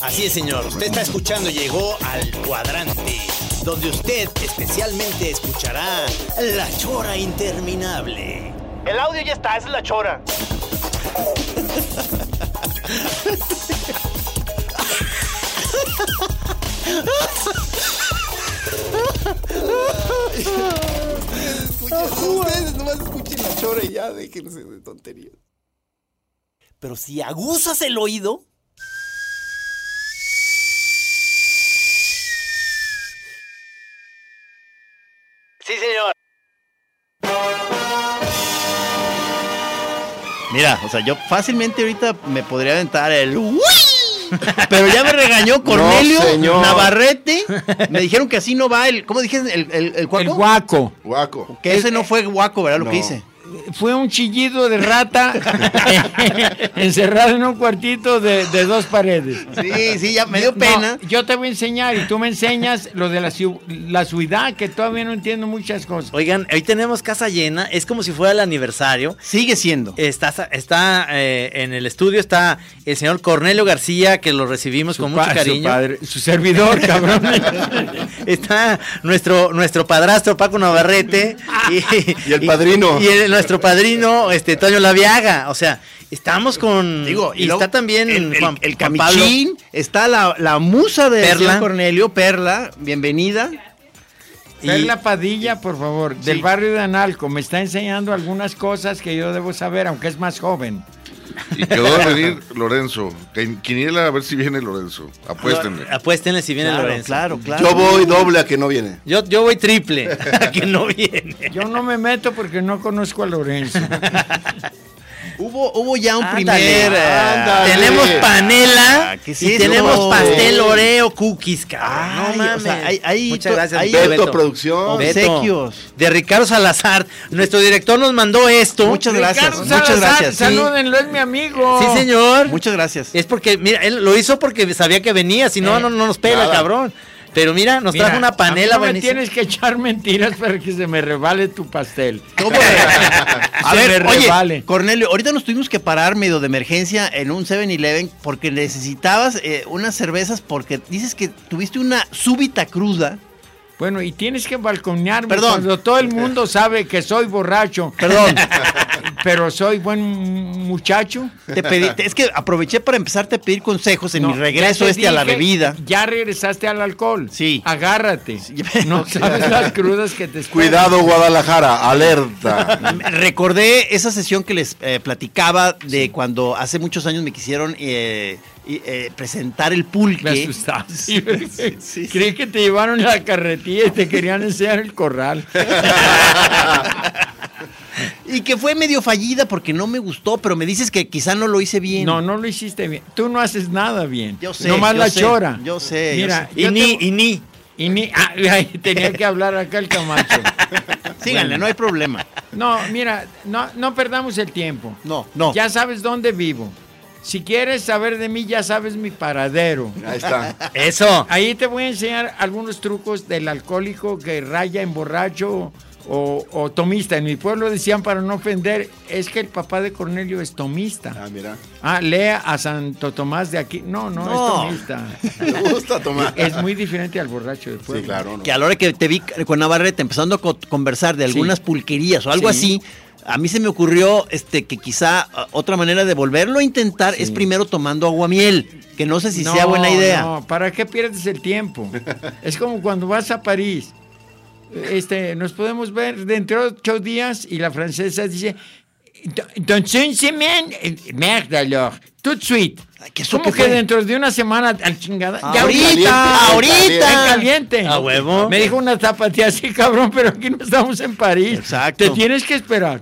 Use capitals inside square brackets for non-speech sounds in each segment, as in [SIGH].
Así es, señor. Usted está escuchando, llegó al cuadrante, donde usted especialmente escuchará la chora interminable. El audio ya está, esa es la Chora. Ustedes nomás escuchen la chora y ya déjense de tonterías. Pero si aguzas el oído, Sí, señor. Mira, o sea, yo fácilmente ahorita me podría aventar el ¡Uy! [LAUGHS] Pero ya me regañó Cornelio. Navarrete. [LAUGHS] Me dijeron que así no va el. ¿Cómo dijiste? ¿El, el, el cuaco? El guaco. Guaco. Que ese no fue guaco, ¿verdad? Lo No. que hice. Fue un chillido de rata [LAUGHS] encerrado en un cuartito de, de dos paredes. Sí, sí, ya me dio No, pena. yo te voy a enseñar y tú me enseñas lo de la, la ciudad, que todavía no entiendo muchas cosas. Oigan, hoy tenemos casa llena, es como si fuera el aniversario. Sigue siendo. Está, está eh, en el estudio, está el señor Cornelio García, que lo recibimos Su con mucho pa- su cariño. padre- su servidor, cabrón. [LAUGHS] está nuestro, nuestro padrastro Paco Navarrete. Y, [LAUGHS] Y el padrino. Y, el- nuestro padrino, este, Toño Laviaga. O sea, estamos con... Digo, y, luego está también el, el, Juan- el Juan Pablo. camichín, está la, la musa de Perla. Cornelio, Perla, bienvenida. Y- Perla Padilla, por favor, del Sí. barrio de Analco, me está enseñando algunas cosas que yo debo saber, aunque es más joven. Y quedó de venir Lorenzo. Quiniela a ver si viene Lorenzo. Apuéstenle. Apuéstenle si viene Claro, Lorenzo. claro, claro. Yo voy doble a que no viene. Yo, yo voy triple, [LAUGHS] que no viene. Yo no me meto porque no conozco a Lorenzo. [LAUGHS] Hubo, hubo ya un Ándale. primer. eh, Ándale. Tenemos panela Ah, ¿qué es y tenemos pastel Oreo cookies, cabrón. Ay, no o mames. sea, hay- hay Muchas gracias. hay- Beto. Beto Producción. Beto. Obsequios. De Ricardo Salazar. Nuestro director nos mandó esto. Muchas gracias, Ricardo muchas Salazar, gracias. sí. Salúdenlo, es mi amigo. Sí, señor. Muchas gracias. Es porque, mira, él lo hizo porque sabía que venía, si no, Eh, no, no nos pela, nada. cabrón. Pero mira, nos Mira, trajo una a mí panela no me tienes que echar mentiras para que se me revale tu pastel. ¿Cómo? [LAUGHS] A Se ver, me oye, revale. Cornelio, ahorita nos tuvimos que parar medio de emergencia en un 7-Eleven porque necesitabas eh, unas cervezas porque dices que tuviste una súbita cruda. Bueno, y tienes que balconearme Perdón. cuando todo el mundo sabe que soy borracho. Perdón. [LAUGHS] Pero soy buen muchacho. Te pedí, es que aproveché para empezarte a pedir consejos en No, mi regreso este a la bebida. Ya regresaste al alcohol. Sí. Agárrate. No [LAUGHS] sabes las crudas que te esperan. Cuidado, Guadalajara. Alerta. Recordé esa sesión que les eh, platicaba de cuando hace muchos años me quisieron eh, y, eh, presentar el Me pulque. asustaste. Creí que te llevaron la carretilla y te querían enseñar el corral. [LAUGHS] Y que fue medio fallida porque no me gustó, pero me dices que quizá no lo hice bien. No, no lo hiciste bien. Tú no haces nada bien. Yo sé, Nomás yo la sé, chora. yo sé, yo Mira, sé. Y ni, te- y ni. y ni- ah, [LAUGHS] tenía que hablar acá el Camacho. [LAUGHS] Síganle, Bueno. no hay problema. No, mira, no, no perdamos el tiempo. No, no. Ya sabes dónde vivo. Si quieres saber de mí, ya sabes mi paradero. Ahí está. Eso. Ahí te voy a enseñar algunos trucos del alcohólico que raya en borracho o, o tomista. En mi pueblo decían para no ofender, es que el papá de Cornelio es tomista. Ah, mira. Ah, lea a Santo Tomás de aquí. No, no, No. es tomista. Me gusta tomar. Es muy diferente al borracho de pueblo. Sí, claro. ¿no? Que a la hora que te vi con Navarrete empezando a co- conversar de algunas pulquerías o algo Sí. así, a mí se me ocurrió este que quizá ah, otra manera de volverlo a intentar es primero tomando aguamiel, que no sé si sea buena idea. No, ¿para qué pierdes el tiempo? [LAUGHS] es como cuando vas a París. Este, nos podemos ver dentro de ocho días y la francesa dice, dans une semaine, eh, merde alors, tout de suite. ¿qué ¿Cómo que fue? dentro de una semana al chingada? Ya Ahorita, ahorita. En caliente. A huevo. Me dijo una zapatía así, cabrón, pero aquí no estamos en París. Exacto. Te tienes que esperar.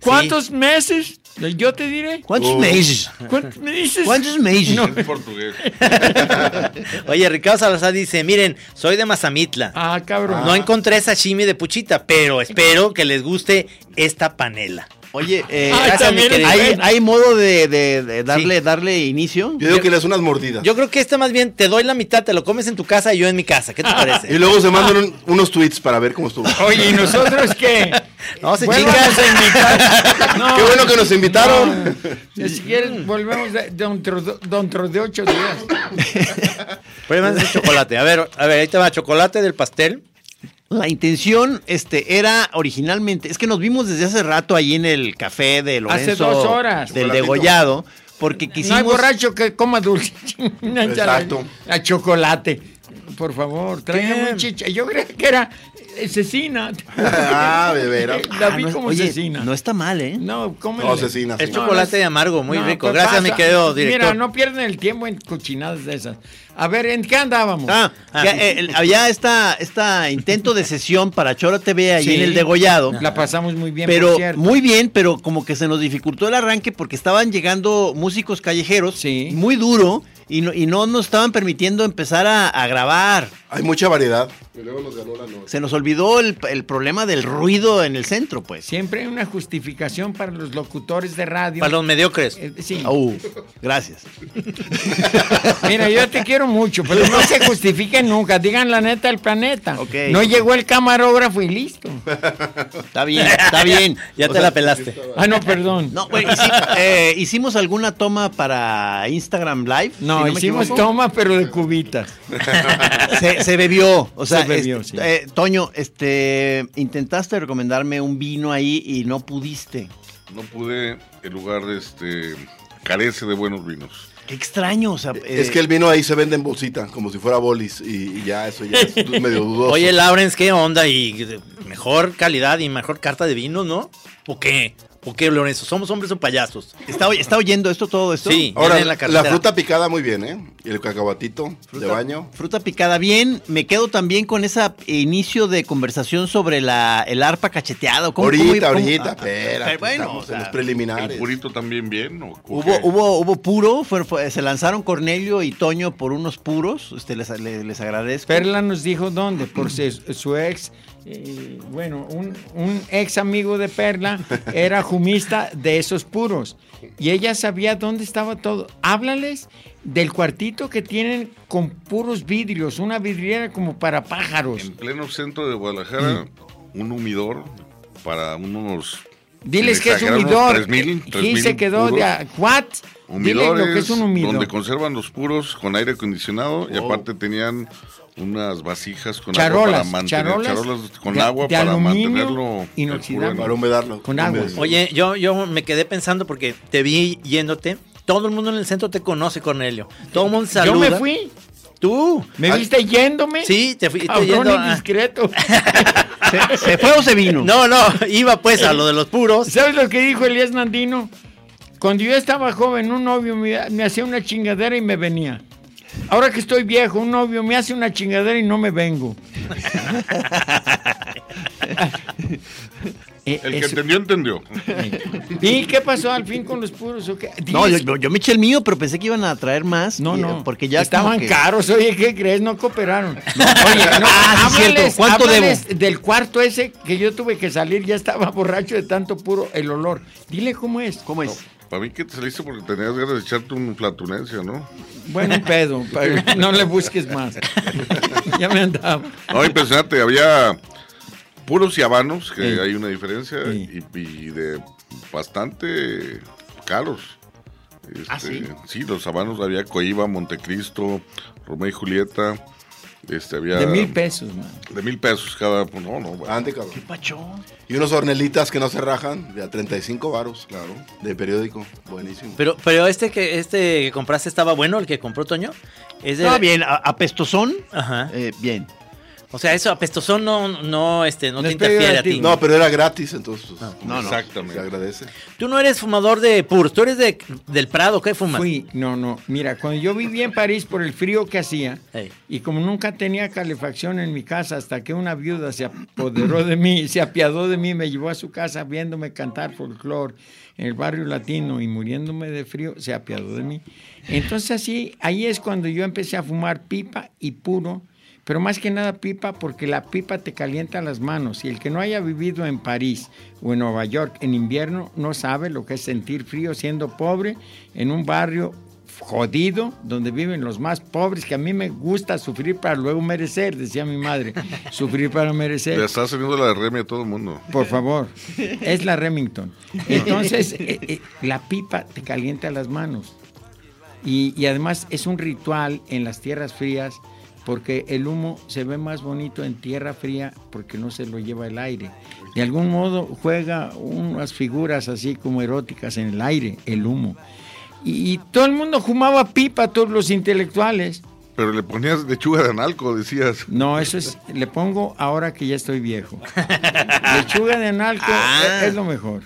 ¿Cuántos meses? Yo te diré. ¿Cuántos Uh. meses? ¿Cuántos meses? ¿Cuántos meses? No. Es portugués. [LAUGHS] Oye, Ricardo Salazar dice, miren, soy de Mazamitla. Ah, cabrón. No encontré sashimi de puchita, pero espero que les guste esta panela. Oye, eh, [LAUGHS] gracias, mi también querido. ¿hay, modo de, de- de darle, darle inicio? Yo digo que le das unas mordidas. Yo creo que este más bien te doy la mitad, te lo comes en tu casa y yo en mi casa. ¿Qué te [LAUGHS] Y parece? luego se mandan un- unos tweets para ver cómo estuvo. Oye, ¿y nosotros qué? [LAUGHS] No, se chinga. a invitar. No, Qué bueno que nos invitaron. no. Si quieres, volvemos de- dentro, dentro de ocho días. Pruébame ese chocolate. A ver, a ver, ahí te va chocolate del pastel. La intención este, era originalmente, es que nos vimos desde hace rato ahí en el café de Lorenzo. Hace dos horas. Del Chocolatito. degollado, porque No hay quisimos... borracho que coma dulce. [LAUGHS] Exacto. A chocolate. Por favor, tráigame un chicha. Yo creía que era cecina. [LAUGHS] Ah, de veras. [LAUGHS] La Ah, vi no, como oye, cecina. no está mal, ¿eh? No, ¿cómo? No, cecina, Es sí. chocolate de amargo, muy No, rico. ¿qué Gracias, pasa? mi querido director. Mira, no pierden el tiempo en cochinadas de esas. A ver, ¿en qué andábamos? Ah, que, eh, el- había esta, esta intento de sesión para Chora TV ahí Sí. en el degollado. La pasamos muy bien, por Pero cierto. muy bien, pero como que se nos dificultó el arranque porque estaban llegando músicos callejeros Sí. muy duro y no, y no nos estaban permitiendo empezar a, a grabar. Hay mucha variedad. Se nos olvidó el, el problema del ruido en el centro, pues. Siempre hay una justificación para los locutores de radio. Para los mediocres. Eh, sí. Gracias. [LAUGHS] Mira, yo te quiero mucho, pero no se justifiquen nunca. Digan la neta del planeta. No llegó el camarógrafo y listo. Está bien, está bien. [LAUGHS] Ya O te sea, la pelaste. Ah, no, perdón. No, bueno, hici- [LAUGHS] eh, hicimos alguna toma para Instagram Live. No, si hicimos toma, pero de cubitas. Se, se bebió, o sea, Este, sí. eh, Toño, este, intentaste recomendarme un vino ahí y no pudiste. No pude, el lugar este carece de buenos vinos. Qué extraño, o sea, Es eh, que el vino ahí se vende en bolsita, como si fuera bolis. Y, y ya, eso ya es [LAUGHS] medio dudoso. Oye, Lawrence, ¿qué onda? Y mejor calidad y mejor carta de vino, ¿no? ¿Por qué? ¿Por qué, Lorenzo? ¿Somos hombres o payasos? ¿está, está oyendo esto todo esto? Sí. Ahora, en la fruta picada muy bien, ¿eh? Y el cacahuatito de baño. Fruta picada bien, me quedo también con ese inicio de conversación sobre la, el arpa cacheteado. ¿Cómo- cómo- ahorita, cómo- ahorita, ah, espérate, pero bueno, estamos o sea, en los ¿El preliminares. purito también bien? ¿o Hubo, hubo, hubo puro, fue- fue- se lanzaron Cornelio y Toño por unos puros, este, les, les- les agradezco. Perla nos dijo dónde, por si su ex, eh, bueno, un, un ex amigo de Perla [LAUGHS] era jumista de esos puros y ella sabía dónde estaba todo. Háblales del cuartito que tienen con puros vidrios, una vidriera como para pájaros. En pleno centro de Guadalajara, Mm. un humidor para unos... Diles que es humidor. 3,000, Gil 3,000 se quedó de... ¿What? Dile Humidores lo que es un humidor. donde conservan los puros con aire acondicionado y Oh. aparte tenían unas vasijas con Charolas, agua para mantener charolas charolas con de- agua de para mantenerlo inoxidable. Para humedarlo. Con agua. Oye, yo, yo me quedé pensando porque te vi yéndote. Todo el mundo en el centro te conoce, Cornelio. Todo el mundo Yo saluda. me fui. ¿Tú? ¿Me Ay. viste yéndome? Sí, te fuiste yendo. indiscreto. [LAUGHS] ¿Se, se fue o se vino? No, no, iba pues a lo de los puros. ¿Sabes lo que dijo Elías Nandino? Cuando yo estaba joven, un novio me, me hacía una chingadera y me venía. Ahora que estoy viejo, un novio me hace una chingadera y no me vengo. [LAUGHS] Eh, El que eso- entendió, entendió. ¿Y qué pasó al fin con los puros? No, yo, me eché el mío, pero pensé que iban a traer más. no, y- no. Porque ya estaban que- caros. Oye, ¿qué crees? No cooperaron. [LAUGHS] Oye, no, Ah, háblales, cierto. ¿Cuánto debo? del cuarto ese que yo tuve que salir, ya estaba [LAUGHS] borracho de tanto puro el olor. Dile cómo es. ¿Cómo es? Para mí que te saliste porque tenías ganas de echarte un flatulencia, ¿no? Bueno, un pedo. pa- [LAUGHS] no le busques más. ya me andaba. No, impresionante. Había puros y habanos, que Sí. hay una diferencia, Sí. y, y de bastante caros. ¿Ah, Este, sí? sí, los habanos había Coiba, Montecristo, Romeo y Julieta. Este, había De mil pesos, man. de mil pesos cada. pues, No, no. bueno. Ande, cabrón. Pacho. Y unos hornelitas que no se rajan, de a 35 varos, claro, de periódico, buenísimo. Pero, pero este que este que compraste estaba bueno, el que compró Toño. Es de- Estaba bien, a- apestosón. Ajá. eh, bien. O sea, eso apestosón no, no, este, no, No te interfiere a ti. No, pero era gratis, entonces pues, no, no. Exactamente. se agradece. Tú no eres fumador de puros, tú eres de, del Prado, ¿qué fumas? Fui, no, no. Mira, cuando yo vivía en París por el frío que hacía, y como nunca tenía calefacción en mi casa, hasta que una viuda se apoderó de mí, se apiadó de mí, me llevó a su casa viéndome cantar folclore en el barrio latino y muriéndome de frío, se apiadó de mí. Entonces así, ahí es cuando yo empecé a fumar pipa y puro, pero más que nada pipa porque la pipa te calienta las manos y el que no haya vivido en París o en Nueva York en invierno no sabe lo que es sentir frío siendo pobre en un barrio jodido, donde viven los más pobres, que a mí me gusta sufrir para luego merecer, decía mi madre, [LAUGHS] sufrir para merecer. Le está saliendo la de Remy a todo el mundo. Por favor, [LAUGHS] es la Remington. Entonces, eh, eh, la pipa te calienta las manos. Y, y además es un ritual en las tierras frías porque el humo se ve más bonito en tierra fría porque no se lo lleva el aire. De algún modo juega unas figuras así como eróticas en el aire, el humo. Y, y todo el mundo fumaba pipa, todos los intelectuales. Pero le ponías lechuga de analco, decías. No, eso es, le pongo ahora que ya estoy viejo. Lechuga de analco [LAUGHS] Ah. es, es lo mejor.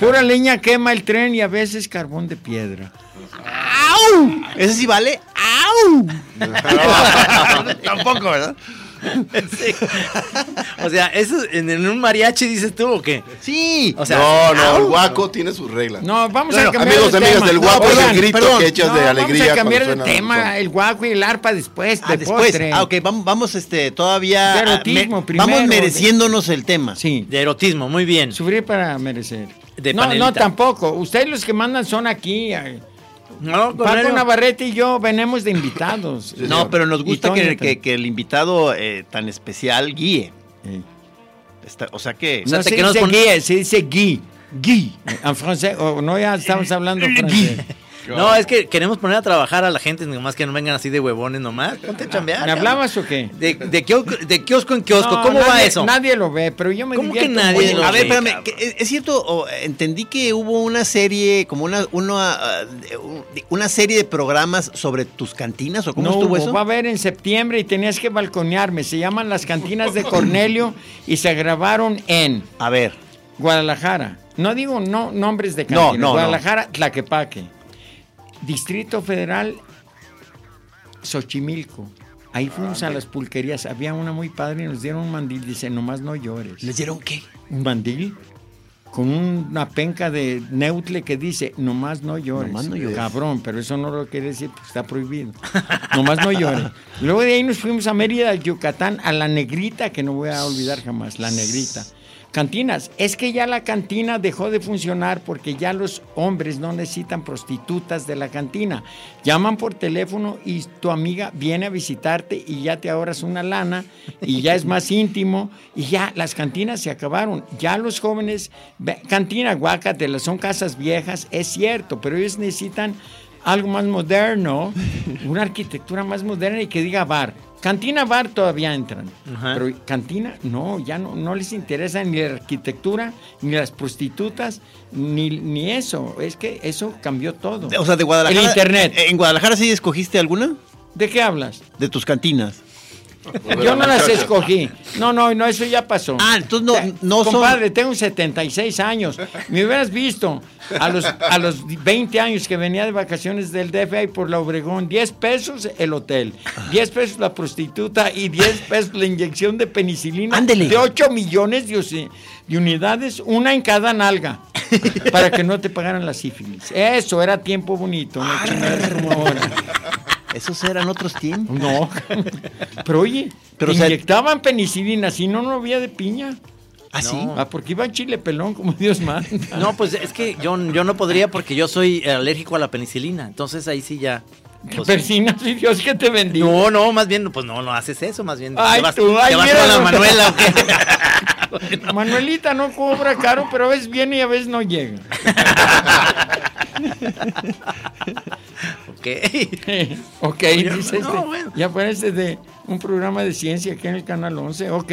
Pura leña quema el tren y a veces carbón de piedra. ¡Au! ¿Ese sí vale? [LAUGHS] Tampoco, ¿verdad? Sí. O sea, ¿eso en, en un mariachi dices tú o qué? Sí. O sea, no, no, el guaco tiene sus reglas. No, vamos Bueno, a cambiar amigos, de amigas tema. del guapo No, es el grito perdón. que echas No, de vamos alegría. a cambiar suena tema, el guaco y el arpa después, Ah, de después. postre. Ah, ok, vamos, vamos este, todavía. De ah, erotismo me- primero. Vamos mereciéndonos el tema. Sí, De erotismo, muy bien. sufrir para merecer. De no, panelita. no, tampoco. Ustedes los que mandan son aquí. ay. No, Paco. Navarrete y yo venimos de invitados. No, pero nos gusta que, que- que el invitado eh, tan especial guíe. Sí. Está- o sea que. No te se queremos dice pon- guía, se dice Guy. Guy. En francés, o no ya estamos hablando francés. No, es que queremos poner a trabajar a la gente, nomás que no vengan así de huevones nomás. Ponte a chambear. ¿Me hablabas o qué? De, de, kiosco, de kiosco en kiosco, No, ¿cómo va eso? Nadie lo ve, pero yo me ¿Cómo que nadie mucho. lo a ver, ve, espérame, cabrón. ¿es, cierto? o, entendí que hubo una serie, como una, una, ah, una serie de programas sobre tus cantinas, ¿o cómo No estuvo hubo, eso? va a haber en septiembre y tenías que balconearme. Se llaman Las Cantinas de Cornelio y se grabaron en A ver, Guadalajara. No digo no nombres de No, cantinas. no, no. Guadalajara, Tlaquepaque. Distrito Federal, Xochimilco. Ahí fuimos a las pulquerías. Había una muy padre y nos dieron un mandil. Dice, nomás no llores. ¿les dieron qué? Un mandil con una penca de neutle que dice, nomás no llores. Nomás no llores. Cabrón, pero eso no lo quiere decir porque está prohibido. [LAUGHS] nomás no llores. Luego de ahí nos fuimos a Mérida, Yucatán, a la negrita, que no voy a olvidar jamás, la negrita. Cantinas, es que ya la cantina dejó de funcionar porque ya los hombres no necesitan prostitutas de la cantina. Llaman por teléfono y tu amiga viene a visitarte y ya te ahorras una lana y ya es más íntimo y ya las cantinas se acabaron. Ya los jóvenes, ve- cantina, guácatelas, son casas viejas, es cierto, pero ellos necesitan algo más moderno, una arquitectura más moderna y que diga bar. Cantina, bar todavía entran, Ajá. pero cantina no, ya no, no les interesa ni la arquitectura, ni las prostitutas, ni, ni eso. Es que eso cambió todo. O sea, de Guadalajara. El internet. ¿En Guadalajara sí escogiste alguna? ¿De qué hablas? De tus cantinas. Yo no las escogí. No, no, no, eso ya pasó. Ah, entonces no, Te- no son. Compadre, tengo 76 años. Me hubieras visto a los, a los 20 años que venía de vacaciones del DF ahí por la Obregón. 10 pesos el hotel, 10 pesos la prostituta y 10 pesos la inyección de penicilina. Ándele. De 8 millones de, de unidades, una en cada nalga. Para que no te pagaran la sífilis. Eso era tiempo bonito, no chingadas como ahora. Esos eran otros tiempos. No. [LAUGHS] Pero oye, Pero, sea- inyectaban penicilina, si no, no había de piña. ¿Ah, sí? Ah, porque iba chile pelón, como Dios manda. No, pues es que yo, yo no podría porque yo soy alérgico a la penicilina. Entonces ahí sí ya. pues, Persinas y Dios que te bendiga. no, no, más bien, pues no, no haces eso, más bien. Ay, te vas, tú, ay, te vas con la Manuela o qué. [LAUGHS] Manuelita no cobra caro, pero a veces viene y a veces no llega. [LAUGHS] Ok. [LAUGHS] ok, dice no, este. bueno. Ya parece de un programa de ciencia aquí en el Canal 11. Ok.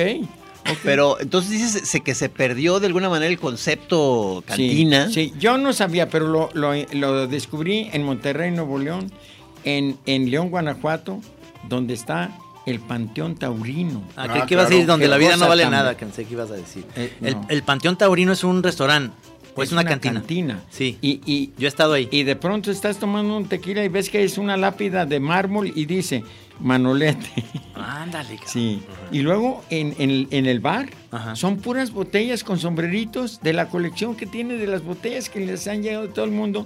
ok. Pero entonces dices que se perdió de alguna manera el concepto cantina. Sí, sí, yo no sabía, pero lo, lo- lo descubrí en Monterrey, Nuevo León, en, en León, Guanajuato, donde está el Panteón Taurino. Ah, creí que ibas a decir donde la vida no vale tan- nada, pensé que ibas a decir. Eh, el, no. el Panteón Taurino es un restaurante, o es, una, cantina. Sí. Y, y, Yo he estado ahí. y de pronto estás tomando un tequila y ves que es una lápida de mármol y dice Manolete. Ándale, cabrón. Sí. Y luego en, en- en el bar Ajá. son puras botellas con sombreritos de la colección que tiene de las botellas que les han llegado de todo el mundo.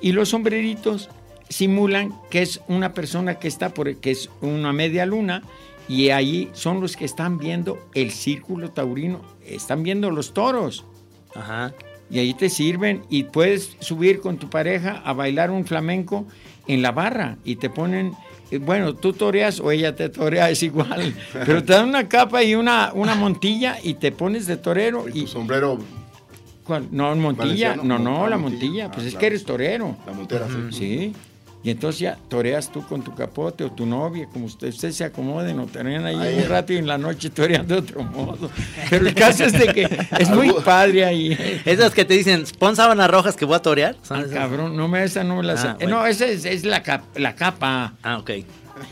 Y los sombreritos simulan que es una persona que está por que es una media luna y ahí son los que están viendo el círculo taurino, están viendo los toros. Ajá. Y ahí te sirven y puedes subir con tu pareja a bailar un flamenco en la barra y te ponen, eh, bueno, tú toreas o ella te torea, es igual, [LAUGHS] pero te dan una capa y una, una montilla y te pones de torero. Y Y, tu sombrero, ¿cuál? No, montilla, Valenciano, no, no, la montilla. montilla, pues Ah, es claro. que eres torero. la montera, sí. Sí. Y entonces ya toreas tú con tu capote o tu novia, como usted, usted se acomoden o torean ahí Ahí. un rato y en la noche torean de otro modo. Pero el caso es de que es muy padre ahí. Esas que te dicen, pon sábanas rojas que voy a torear. ¿Son Ah, cabrón, no me esa no me la Ah. Eh, bueno. No, esa es, es la, cap- la capa. Ah, ok.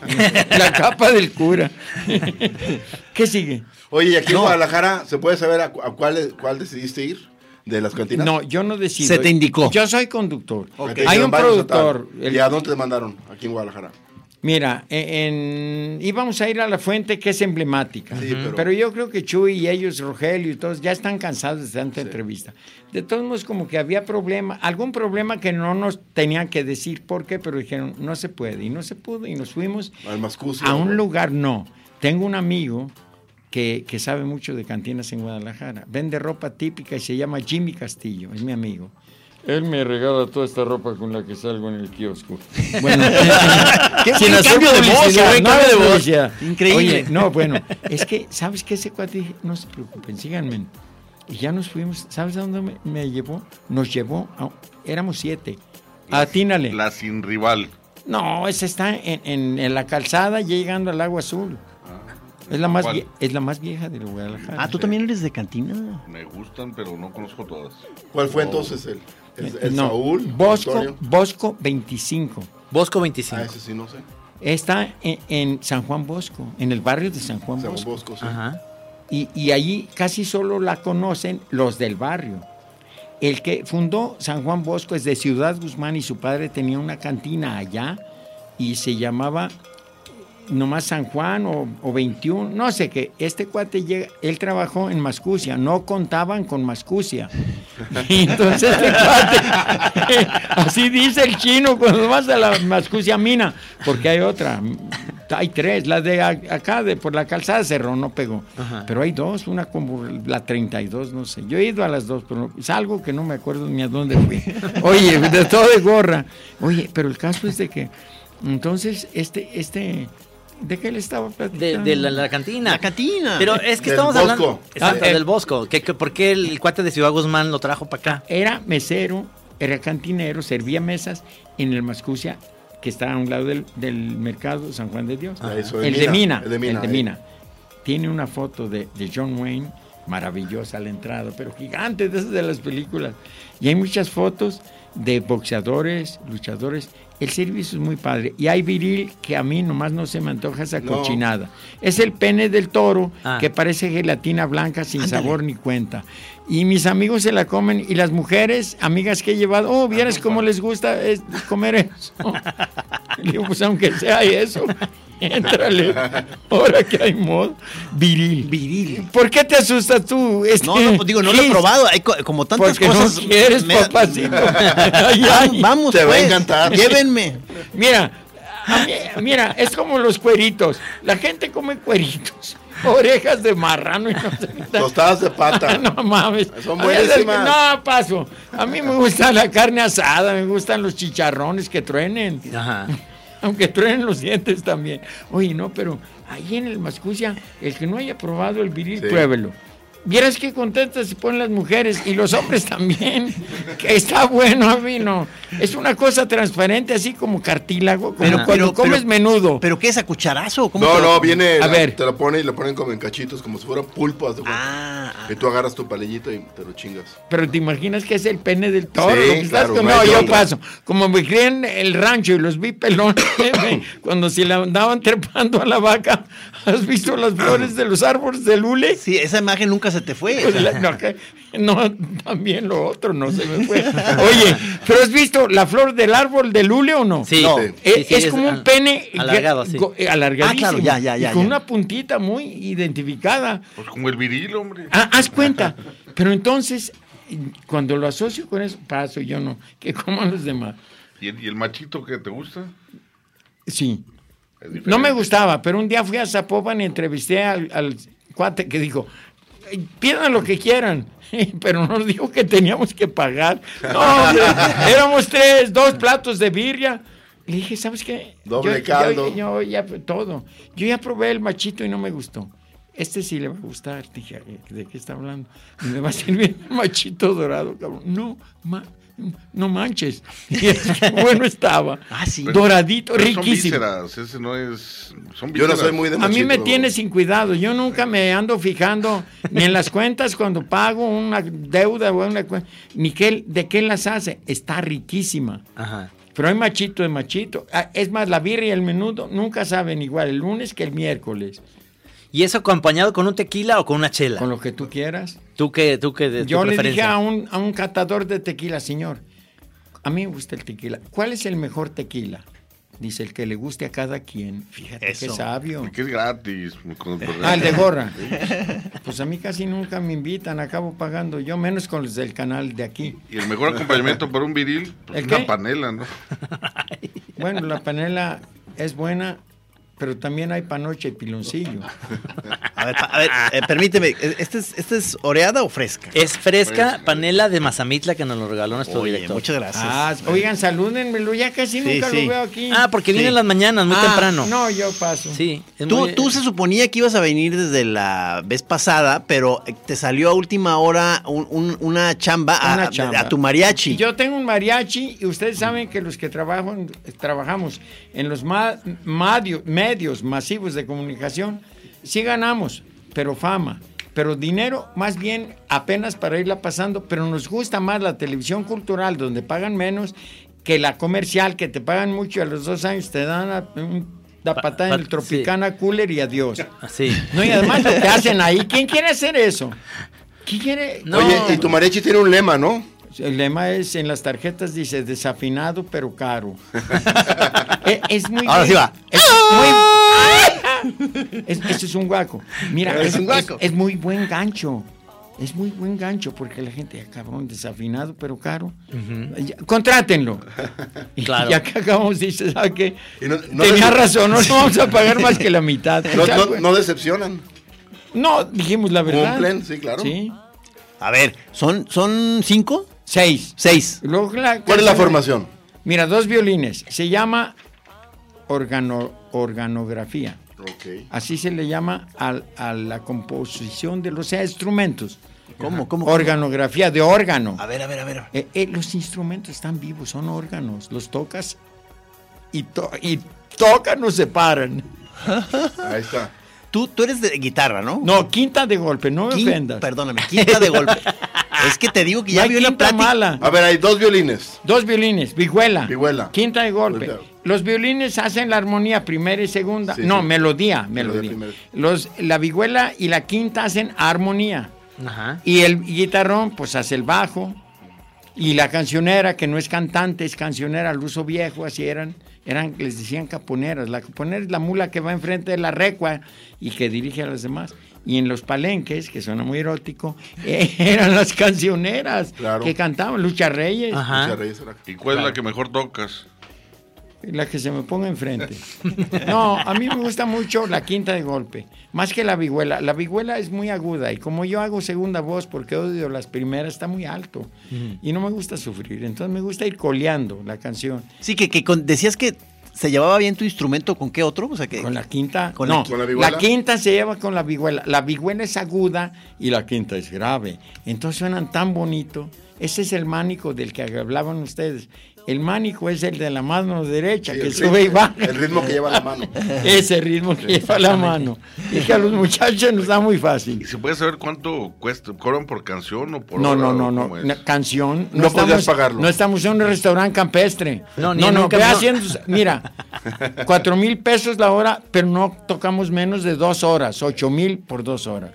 [LAUGHS] la capa del cura. [LAUGHS] ¿Qué sigue? Oye, ¿y aquí No. en Guadalajara se puede saber a, cu- a cuál, cuál decidiste ir? ¿De las cantinas? No, yo no decido. Se te indicó. Yo soy conductor. Hay un "Vamos a productor. tal". el- ¿Y a dónde te mandaron? Aquí en Guadalajara. Mira, en, íbamos a ir a la fuente que es emblemática. Sí, pero- pero... yo creo que Chuy y ellos, Rogelio y todos, ya están cansados de tanta entrevista. De todos modos, como que había problema, algún problema que no nos tenían que decir por qué, pero dijeron, no se puede. Y no se pudo. Y nos fuimos Al Mascucio. a un ¿no? lugar, no. Tengo un amigo que, que sabe mucho de cantinas en Guadalajara. Vende ropa típica y se llama Jimmy Castillo, es mi amigo. Él me regala toda esta ropa con la que salgo en el kiosco. Bueno, [LAUGHS] [LAUGHS] Qué sin hacer cambio de voz, no de voz. Increíble. Oye, no, bueno, es que, ¿sabes qué? Ese cuate dije, no se preocupen, síganme. Y ya nos fuimos, ¿sabes a dónde me, me llevó? Nos llevó, a- éramos siete. Atínale. La sin rival. No, esa está en, en- en la calzada llegando al agua azul. Es la más, vie- es la más vieja de Guadalajara. Ah, tú también eres de cantina. Me gustan, pero no conozco todas. ¿Cuál fue entonces el, el, Eh, el no, Saúl? Bosco, Antonio? Bosco 25. Bosco 25. Ah, ese sí no sé. Está en, en San Juan Bosco, en el barrio de San Juan San Bosco. Bosco, sí. Ajá. Y, y allí casi solo la conocen los del barrio. El que fundó San Juan Bosco es de Ciudad Guzmán y su padre tenía una cantina allá y se llamaba nomás San Juan o, o 21, no sé qué. Este cuate llega, él trabajó en Mascucia, no contaban con Mascucia. Y entonces este cuate, [LAUGHS] así dice el chino cuando vas a la Mascucia Mina, porque hay otra, hay tres, la de acá, de por la calzada cerró, no pegó. Pero hay dos, una como la 32, no sé. Yo he ido a las dos, pero es algo que no me acuerdo ni a dónde fui. [LAUGHS] Oye, de todo de gorra. Oye, pero el caso es de que, entonces, este, este, ¿de qué le estaba platicando? de la, la cantina. La cantina. Pero es que Del estamos Bosco. hablando Exacto, Ah, eh. del Bosco. Que, que- ¿Por qué el cuate de Ciudad Guzmán lo trajo para acá? Era mesero, era cantinero, servía mesas en el Mascucia, que está a un lado del, del mercado San Juan de Dios. Ah, eso de el, de Mina, el de Mina, el de. Mina. Tiene una foto de, de John Wayne, maravillosa a la entrada, pero gigante de esas de las películas. Y hay muchas fotos de boxeadores, luchadores. El servicio es muy padre. Y hay viril que a mí nomás no se me antoja esa No. cochinada. Es el pene del toro Ah. que parece gelatina blanca sin sabor ni cuenta. Y mis amigos se la comen y las mujeres, amigas que he llevado, oh, vieras cómo les gusta eh, comer eso. [LAUGHS] Le digo, pues aunque sea eso, [LAUGHS] éntrale. Ahora que hay modo. Viril. Viril. ¿Por qué te asustas tú? este, No, no, digo, no lo he probado. Hay co- como tantas Porque cosas. no quieres, me papacito. [LAUGHS] Ay, ay. Vamos, Te va a pues, encantar. Llévenme. Mira, mí- mira, es como los cueritos. La gente come cueritos. Orejas de marrano y no sé qué. Tostadas de pata. [LAUGHS] No mames. Son buenísimas. No, paso. A mí me gusta la carne asada, me gustan los chicharrones que truenen. Ajá. Aunque truenen los dientes también. Oye, no, pero ahí en el Mascucia, el que no haya probado el viril, Sí. pruébelo. Vieras qué contentas se ponen las mujeres y los hombres también. [LAUGHS] Que está bueno vino. Es una cosa transparente, así como cartílago, como Pero- cuando pero- comes pero- menudo. ¿Pero qué es a cucharazo? ¿Cómo No, no, viene. A la- ver. Te lo pone y lo ponen como en cachitos, como si fuera pulpo. haz de cuenta. Ah, Y tú agarras tu palillito y te lo chingas. Pero te imaginas que es el pene del toro. Sí, lo que estás claro, no yo paso. Como me crié en el rancho y los vi pelones, [COUGHS] cuando se le andaban trepando a la vaca, ¿has visto las flores de los árboles de lule? Sí, esa imagen nunca se te fue. Pues la- no, que- no, también lo otro no se me fue. [LAUGHS] Oye, ¿pero has visto la flor del árbol de lule o no? Sí, No, sí. Es, Sí, sí, es es como un pene alargado, sí. eh, alargadísimo. Ah, claro, ya, ya, ya, Y con ya. una puntita muy identificada. Pues como el viril, hombre. Ah, haz cuenta. Pero entonces, cuando lo asocio con eso, paso yo no. Que coman los demás. ¿Y el, y el machito que te gusta? Sí. No me gustaba, pero un día fui a Zapopan y entrevisté al, al cuate que dijo, "Ay, pidan lo que quieran, [LAUGHS] pero nos dijo que teníamos que pagar. No, hombre, [LAUGHS] éramos tres, dos platos de birria. Le dije, ¿sabes qué? Doble Yo- yo- caldo. Yo, ya, todo. Yo ya probé el machito y no me gustó. Este sí le va a gustar. Dije, ¿de qué está hablando? Me va a servir el [LAUGHS] machito dorado, cabrón. No, ma- no manches. [LAUGHS] Y bueno estaba. Ah, sí. Doradito, Pero Son riquísimo. vísceras, ese no es. Son Yo no soy muy de A mí me tiene sin cuidado. Yo nunca me ando fijando ni en las cuentas cuando pago una deuda o una cuenta, ni qué, de qué las hace. Está riquísima. Ajá. Pero hay machito de machito. Ah, Es más, la birria y el menudo nunca saben igual el lunes que el miércoles. ¿Y eso acompañado con un tequila o con una chela? Con lo que tú quieras. ¿Tú qué, tú qué de tu Yo le dije a un, a un catador de tequila, señor, a mí me gusta el tequila. ¿Cuál es el mejor tequila? Dice el que le guste a cada quien. Fíjate qué Eso. sabio. El que es gratis. Ah, el de gorra. [LAUGHS] Pues a mí casi nunca me invitan, acabo pagando yo, menos con los del canal de aquí. Y el mejor acompañamiento para un viril, pues ¿El una qué? panela, ¿no? Bueno, la panela es buena, pero también hay panoche y piloncillo. A ver, pa- a ver, eh, permíteme, ¿este es, ¿este es oreada o fresca? Es fresca Fresca. panela de Mazamitla que nos lo regaló nuestro Oye, director. muchas gracias. Ah, oigan, salúdenmelo, ya casi Sí, nunca sí. lo veo aquí. Ah, porque viene Sí. en las mañanas, muy Ah, temprano. No, yo paso. Sí. Tú, muy- tú se suponía que ibas a venir desde la vez pasada, pero eh, te salió a última hora un- un- una chamba, a, Una chamba. a tu mariachi. Yo tengo un mariachi y ustedes saben que los que trabajan, trabajamos en los ma- madio- medios masivos de comunicación, sí ganamos, pero fama. Pero dinero, más bien apenas para irla pasando, pero nos gusta más la televisión cultural, donde pagan menos, que la comercial, que te pagan mucho y a los dos años te dan la Pa- patada pa- en el Tropicana Cooler y adiós. Así. No, y además lo que hacen ahí, ¿quién quiere hacer eso? ¿Quién quiere? No. Oye, y tu mariachi tiene un lema, ¿no? El lema es, en las tarjetas dice, desafinado pero caro. [LAUGHS] es, es muy... Ahora sí va. Es muy... Es, eso es un guaco. Mira, Es es, un guaco. es- es muy buen gancho. Es muy buen gancho porque la gente, ah, cabrón, desafinado pero caro. Ya, Contrátenlo. [LAUGHS] Y Claro. ya que acabamos, dices, ¿sabes qué? Y no- no Tenía les- razón, no, no vamos a pagar más que la mitad. No, O sea, no- güey, no decepcionan. no, dijimos la verdad. Cumplen, sí, claro. Sí. A ver, ¿son, son cinco? Seis. Seis. Luego la ¿Cuál es la formación? Mira, dos violines. Se llama organo, organografía. Así se le llama al- a, la composición de los instrumentos. ¿Cómo, cómo? Organografía de órgano. A ver, a ver, a ver. Eh, eh, los instrumentos están vivos, son órganos. Los tocas y, to- y tocan o se paran. [LAUGHS] Ahí está. Tú, tú eres de guitarra, ¿no? No, quinta de golpe, no me Quin- ofendas. Perdóname, quinta de golpe. [LAUGHS] es que te digo que No ya hay vi una plática. mala. A ver, hay dos violines. Dos violines, vihuela. Vihuela. Quinta de golpe. Los violines hacen la armonía primera y segunda. Sí, no, sí. melodía, Melodía. Los, la vihuela y la quinta hacen armonía. Ajá. Y el guitarrón, pues hace el bajo. Y la cancionera, que no es cantante, es cancionera al uso viejo, así eran, eran, les decían caponeras. La caponera es la mula que va enfrente de la recua y que dirige a las demás. Y en los palenques, que suena muy erótico, [LAUGHS] eran las cancioneras Claro. que cantaban, Lucha Reyes. Ajá. Muchas reyes era. ¿Y cuál es la que mejor tocas? La que se me ponga enfrente. [LAUGHS] No, a mí me gusta mucho la quinta de golpe, más que la vihuela. La vihuela es muy aguda y como yo hago segunda voz porque odio las primeras, está muy alto y no me gusta sufrir. Entonces me gusta ir coleando la canción. Sí, que, que con- decías que ¿Se llevaba bien tu instrumento con qué otro? O sea, que Con la quinta. Con no, la qui- la, quinta se lleva con la vihuela. La vihuela es aguda y la quinta es grave. Entonces suenan tan bonito. Ese es el mánico del que hablaban ustedes. El mánico es el de la mano derecha, Sí, que sube y baja. el ritmo que lleva la mano. [LAUGHS] Ese ritmo que lleva la mano. Y que a los muchachos nos da muy fácil. ¿Y se puede saber cuánto cuesta? ¿Cobran por canción o por No, hora, no, no, no. es? Canción. No podías estamos, pagarlo. No estamos en un restaurante campestre. No, No, ni no, no. cam- no. haciendo- mira, [LAUGHS] cuatro mil pesos la hora, pero no tocamos menos de dos horas. Ocho mil por dos horas.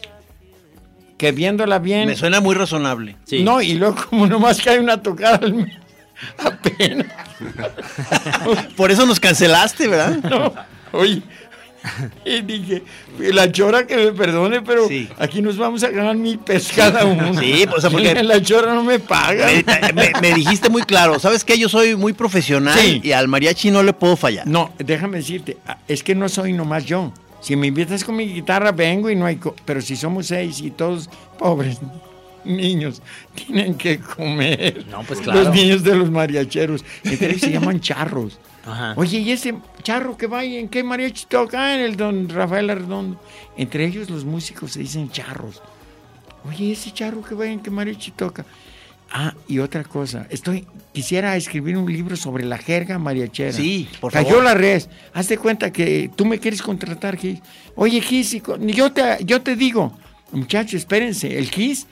Que viéndola bien. me suena muy razonable. Sí. No, y luego como nomás cae una tocada al mes. [LAUGHS] Apenas. [LAUGHS] Por eso nos cancelaste, ¿verdad? [LAUGHS] No, oye. Y dije, la chora que me perdone, pero Sí. aquí nos vamos a ganar mil pesos cada uno. Sí, pues, o sea, porque- la chora no me paga. Me, me- me dijiste muy claro, ¿sabes qué? Yo soy muy profesional Sí. y al mariachi no le puedo fallar. No, déjame decirte, ah, es que no soy nomás yo. Si me invitas con mi guitarra, vengo y no hay... co- Pero si somos seis y todos pobres niños tienen que comer. No, pues claro. Los niños de los mariacheros. Entonces se llaman [LAUGHS] charros. Ajá. Oye, ¿y ese charro que va en qué mariachi toca? Ah, en el don Rafael Arredondo. Entre ellos los músicos se dicen charros. Oye, ese charro que va en qué mariachi toca. Ah, y otra cosa, estoy quisiera escribir un libro sobre la jerga mariachera. Sí, por Cayó favor. la res. Hazte cuenta que tú me quieres contratar, Gis. Oye, Gis, yo te, yo te digo, muchachos, espérense, el Gis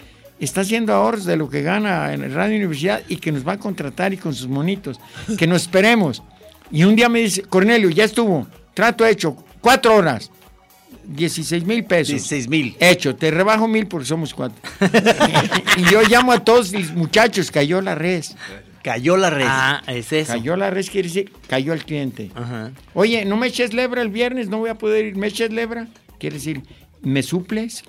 está haciendo ahorros de lo que gana en Radio Universidad y que nos va a contratar y con sus monitos. Que nos esperemos. Y un día me dice, Cornelio, ya estuvo, trato hecho, cuatro horas, 16 mil pesos. 16 mil. Hecho, te rebajo mil porque somos cuatro. [LAUGHS] y yo llamo a todos los muchachos, cayó la res. Cayó la red. Ah, es eso. Cayó la res quiere decir, cayó el cliente. Ajá. Oye, no me eches lebra el viernes, no voy a poder ir. ¿Me eches lebra? Quiere decir, ¿me suples?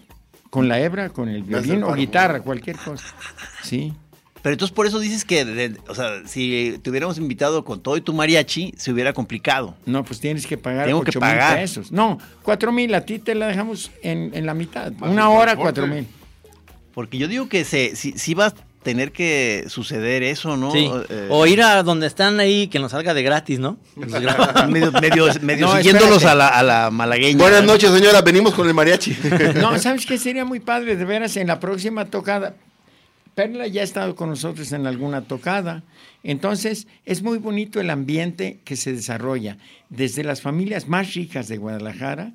Con la hebra, con el violín o guitarra, cualquier cosa. Sí. Pero entonces por eso dices que, de- o sea, si te hubiéramos invitado con todo y tu mariachi, se hubiera complicado. No, pues tienes que pagar Tengo que mil pagar. pesos. No, cuatro mil, a ti te la dejamos en, en la mitad. Más Una hora, cuatro mil. Porque yo digo que se, si, si va a tener que suceder eso, ¿no? Sí. Eh, O ir a donde están ahí, que nos salga de gratis, ¿no? [LAUGHS] Medio, medio, medio No, siguiéndolos a la, a la malagueña. Buenas noches, señora. Venimos con el mariachi. [LAUGHS] No, ¿sabes qué? Sería muy padre, de veras, en la próxima tocada. Perla ya ha estado con nosotros en alguna tocada. Entonces, es muy bonito el ambiente que se desarrolla. Desde las familias más ricas de Guadalajara,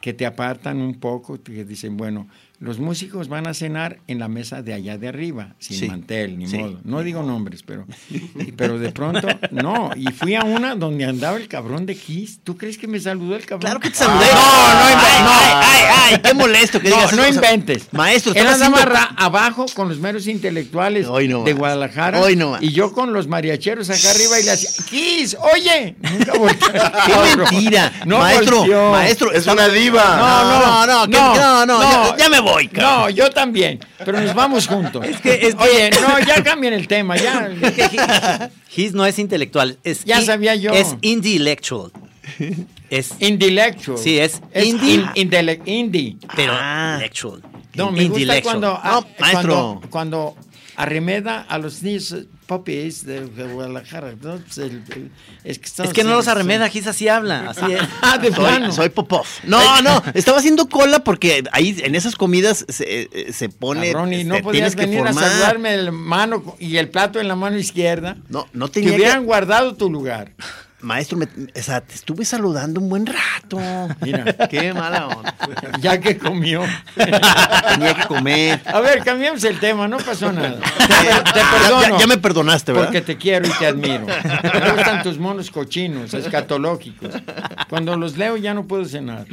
que te apartan un poco, que dicen, bueno, los músicos van a cenar en la mesa de allá de arriba, sin Sí, mantel, ni sí. modo. No digo nombres, pero, [LAUGHS] pero de pronto, no. Y fui a una donde andaba el cabrón de Kiss. ¿Tú crees que me saludó el cabrón? Claro que te saludé. No, no Ay, ay, ay, ay, qué molesto que no, digas no eso. O sea, inventes. Maestro, Él estaba andaba haciendo- abajo con los meros intelectuales Hoy no de. Guadalajara. Hoy no más. Y yo con los mariacheros acá arriba y le hacía, ¡Kiss! ¡Oye! Nunca. [LAUGHS] Qué mentira. No maestro, volteó. maestro. es una diva. No, no, no, que- no, no, ya- ya me voy, cabrón. No, yo también. Pero nos vamos juntos. Es que- es que- Oye, no, ya cambien el tema. Ya. His no es intelectual, es Ya in- sabía yo. Es intellectual. Es Intellectual. Sí, es es indie. in- intele- indie. pero Ah. intellectual. No, me gusta cuando, maestro. cuando, cuando arremeda a los niños eh, popis de Guadalajara. ¿no? Pues el- el- es que, Es que no los arremeda, His así habla, así es. [LAUGHS] Ah, de plano. Soy, soy Popov. No, no, estaba haciendo cola porque ahí en esas comidas se, eh, se pone. Y no este, podías tienes que venir a saludarme el mano y el plato en la mano izquierda. No, no Que tenía hubieran que- guardado tu lugar. Maestro, me- o sea, te estuve saludando un buen rato. Mira. Qué mala onda. Ya que comió. Tenía que comer. A ver, cambiamos el tema, no pasó nada. Te, te Ya- perdono. Ya, ya me perdonaste, ¿verdad? Porque te quiero y te admiro. Me gustan tus monos cochinos, escatológicos. Cuando los leo ya no puedo cenar.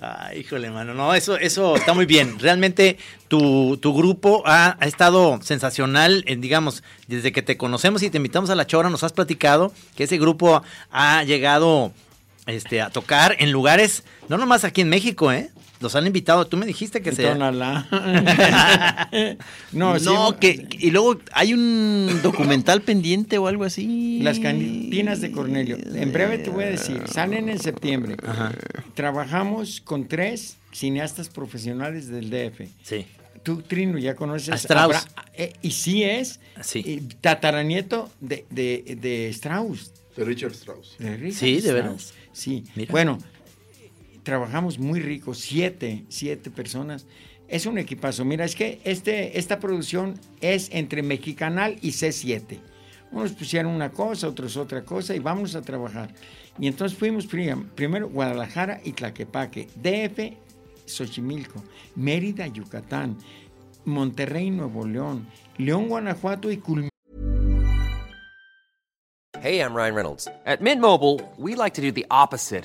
Ay, híjole, mano. No, eso, eso está muy bien. Realmente tu, tu grupo ha, estado sensacional, en, digamos, desde que te conocemos y te invitamos a la chora, nos has platicado que ese grupo ha llegado este, a tocar en lugares, no nomás aquí en México, ¿eh? Los han invitado, tú me dijiste que se... Tónala. [LAUGHS] no, No, sí, que y luego hay un documental pendiente o algo así. Las cantinas de Cornelio. En breve te voy a decir, salen en septiembre. Trabajamos con tres cineastas profesionales del DF. Sí. tú, Trino, ya conoces A Strauss. Abra- eh, y sí es Sí. eh, tataranieto de, de, de Strauss. De Richard Strauss. de Richard Sí, de veras. Sí. Mira. Bueno, trabajamos muy rico, siete, siete personas. Es un equipazo. Mira, es que este, esta producción es entre Mexicanal y C7. Unos pusieron una cosa, otros otra cosa y vamos a trabajar. Y entonces fuimos prim- primero Guadalajara y Tlaquepaque, DF, Xochimilco, Mérida, Yucatán, Monterrey, Nuevo León, León, Guanajuato y culminamos Hey, I'm Ryan Reynolds. At Mint Mobile, we like to do the opposite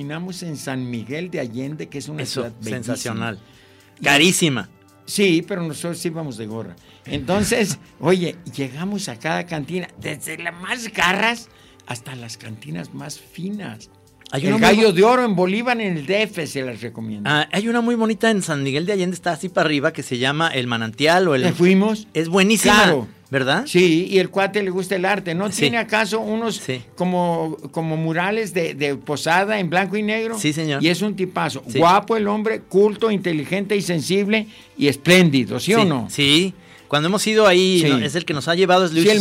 Terminamos en San Miguel de Allende, que es una Eso, ciudad bellísima. sensacional. Carísima. Sí, pero nosotros íbamos de gorra. Entonces, [LAUGHS] oye, llegamos a cada cantina, desde las más garras hasta las cantinas más finas. Hay el muy gallo de oro en Bolívar, en el DF, se las recomiendo. Ah, hay una muy bonita en San Miguel de Allende, está así para arriba, que se llama El Manantial o el... ¿Le fuimos? Es buenísima, Claro. ¿Verdad? Sí, y el cuate le gusta el arte. ¿No Sí. tiene acaso unos Sí. como, como murales de, de posada en blanco y negro? Sí, señor. Y es un tipazo. Sí. Guapo el hombre, culto, inteligente y sensible y espléndido, ¿sí, o no? Sí. Cuando hemos ido ahí, Sí. ¿no? es el que nos ha llevado, es Luis Sí,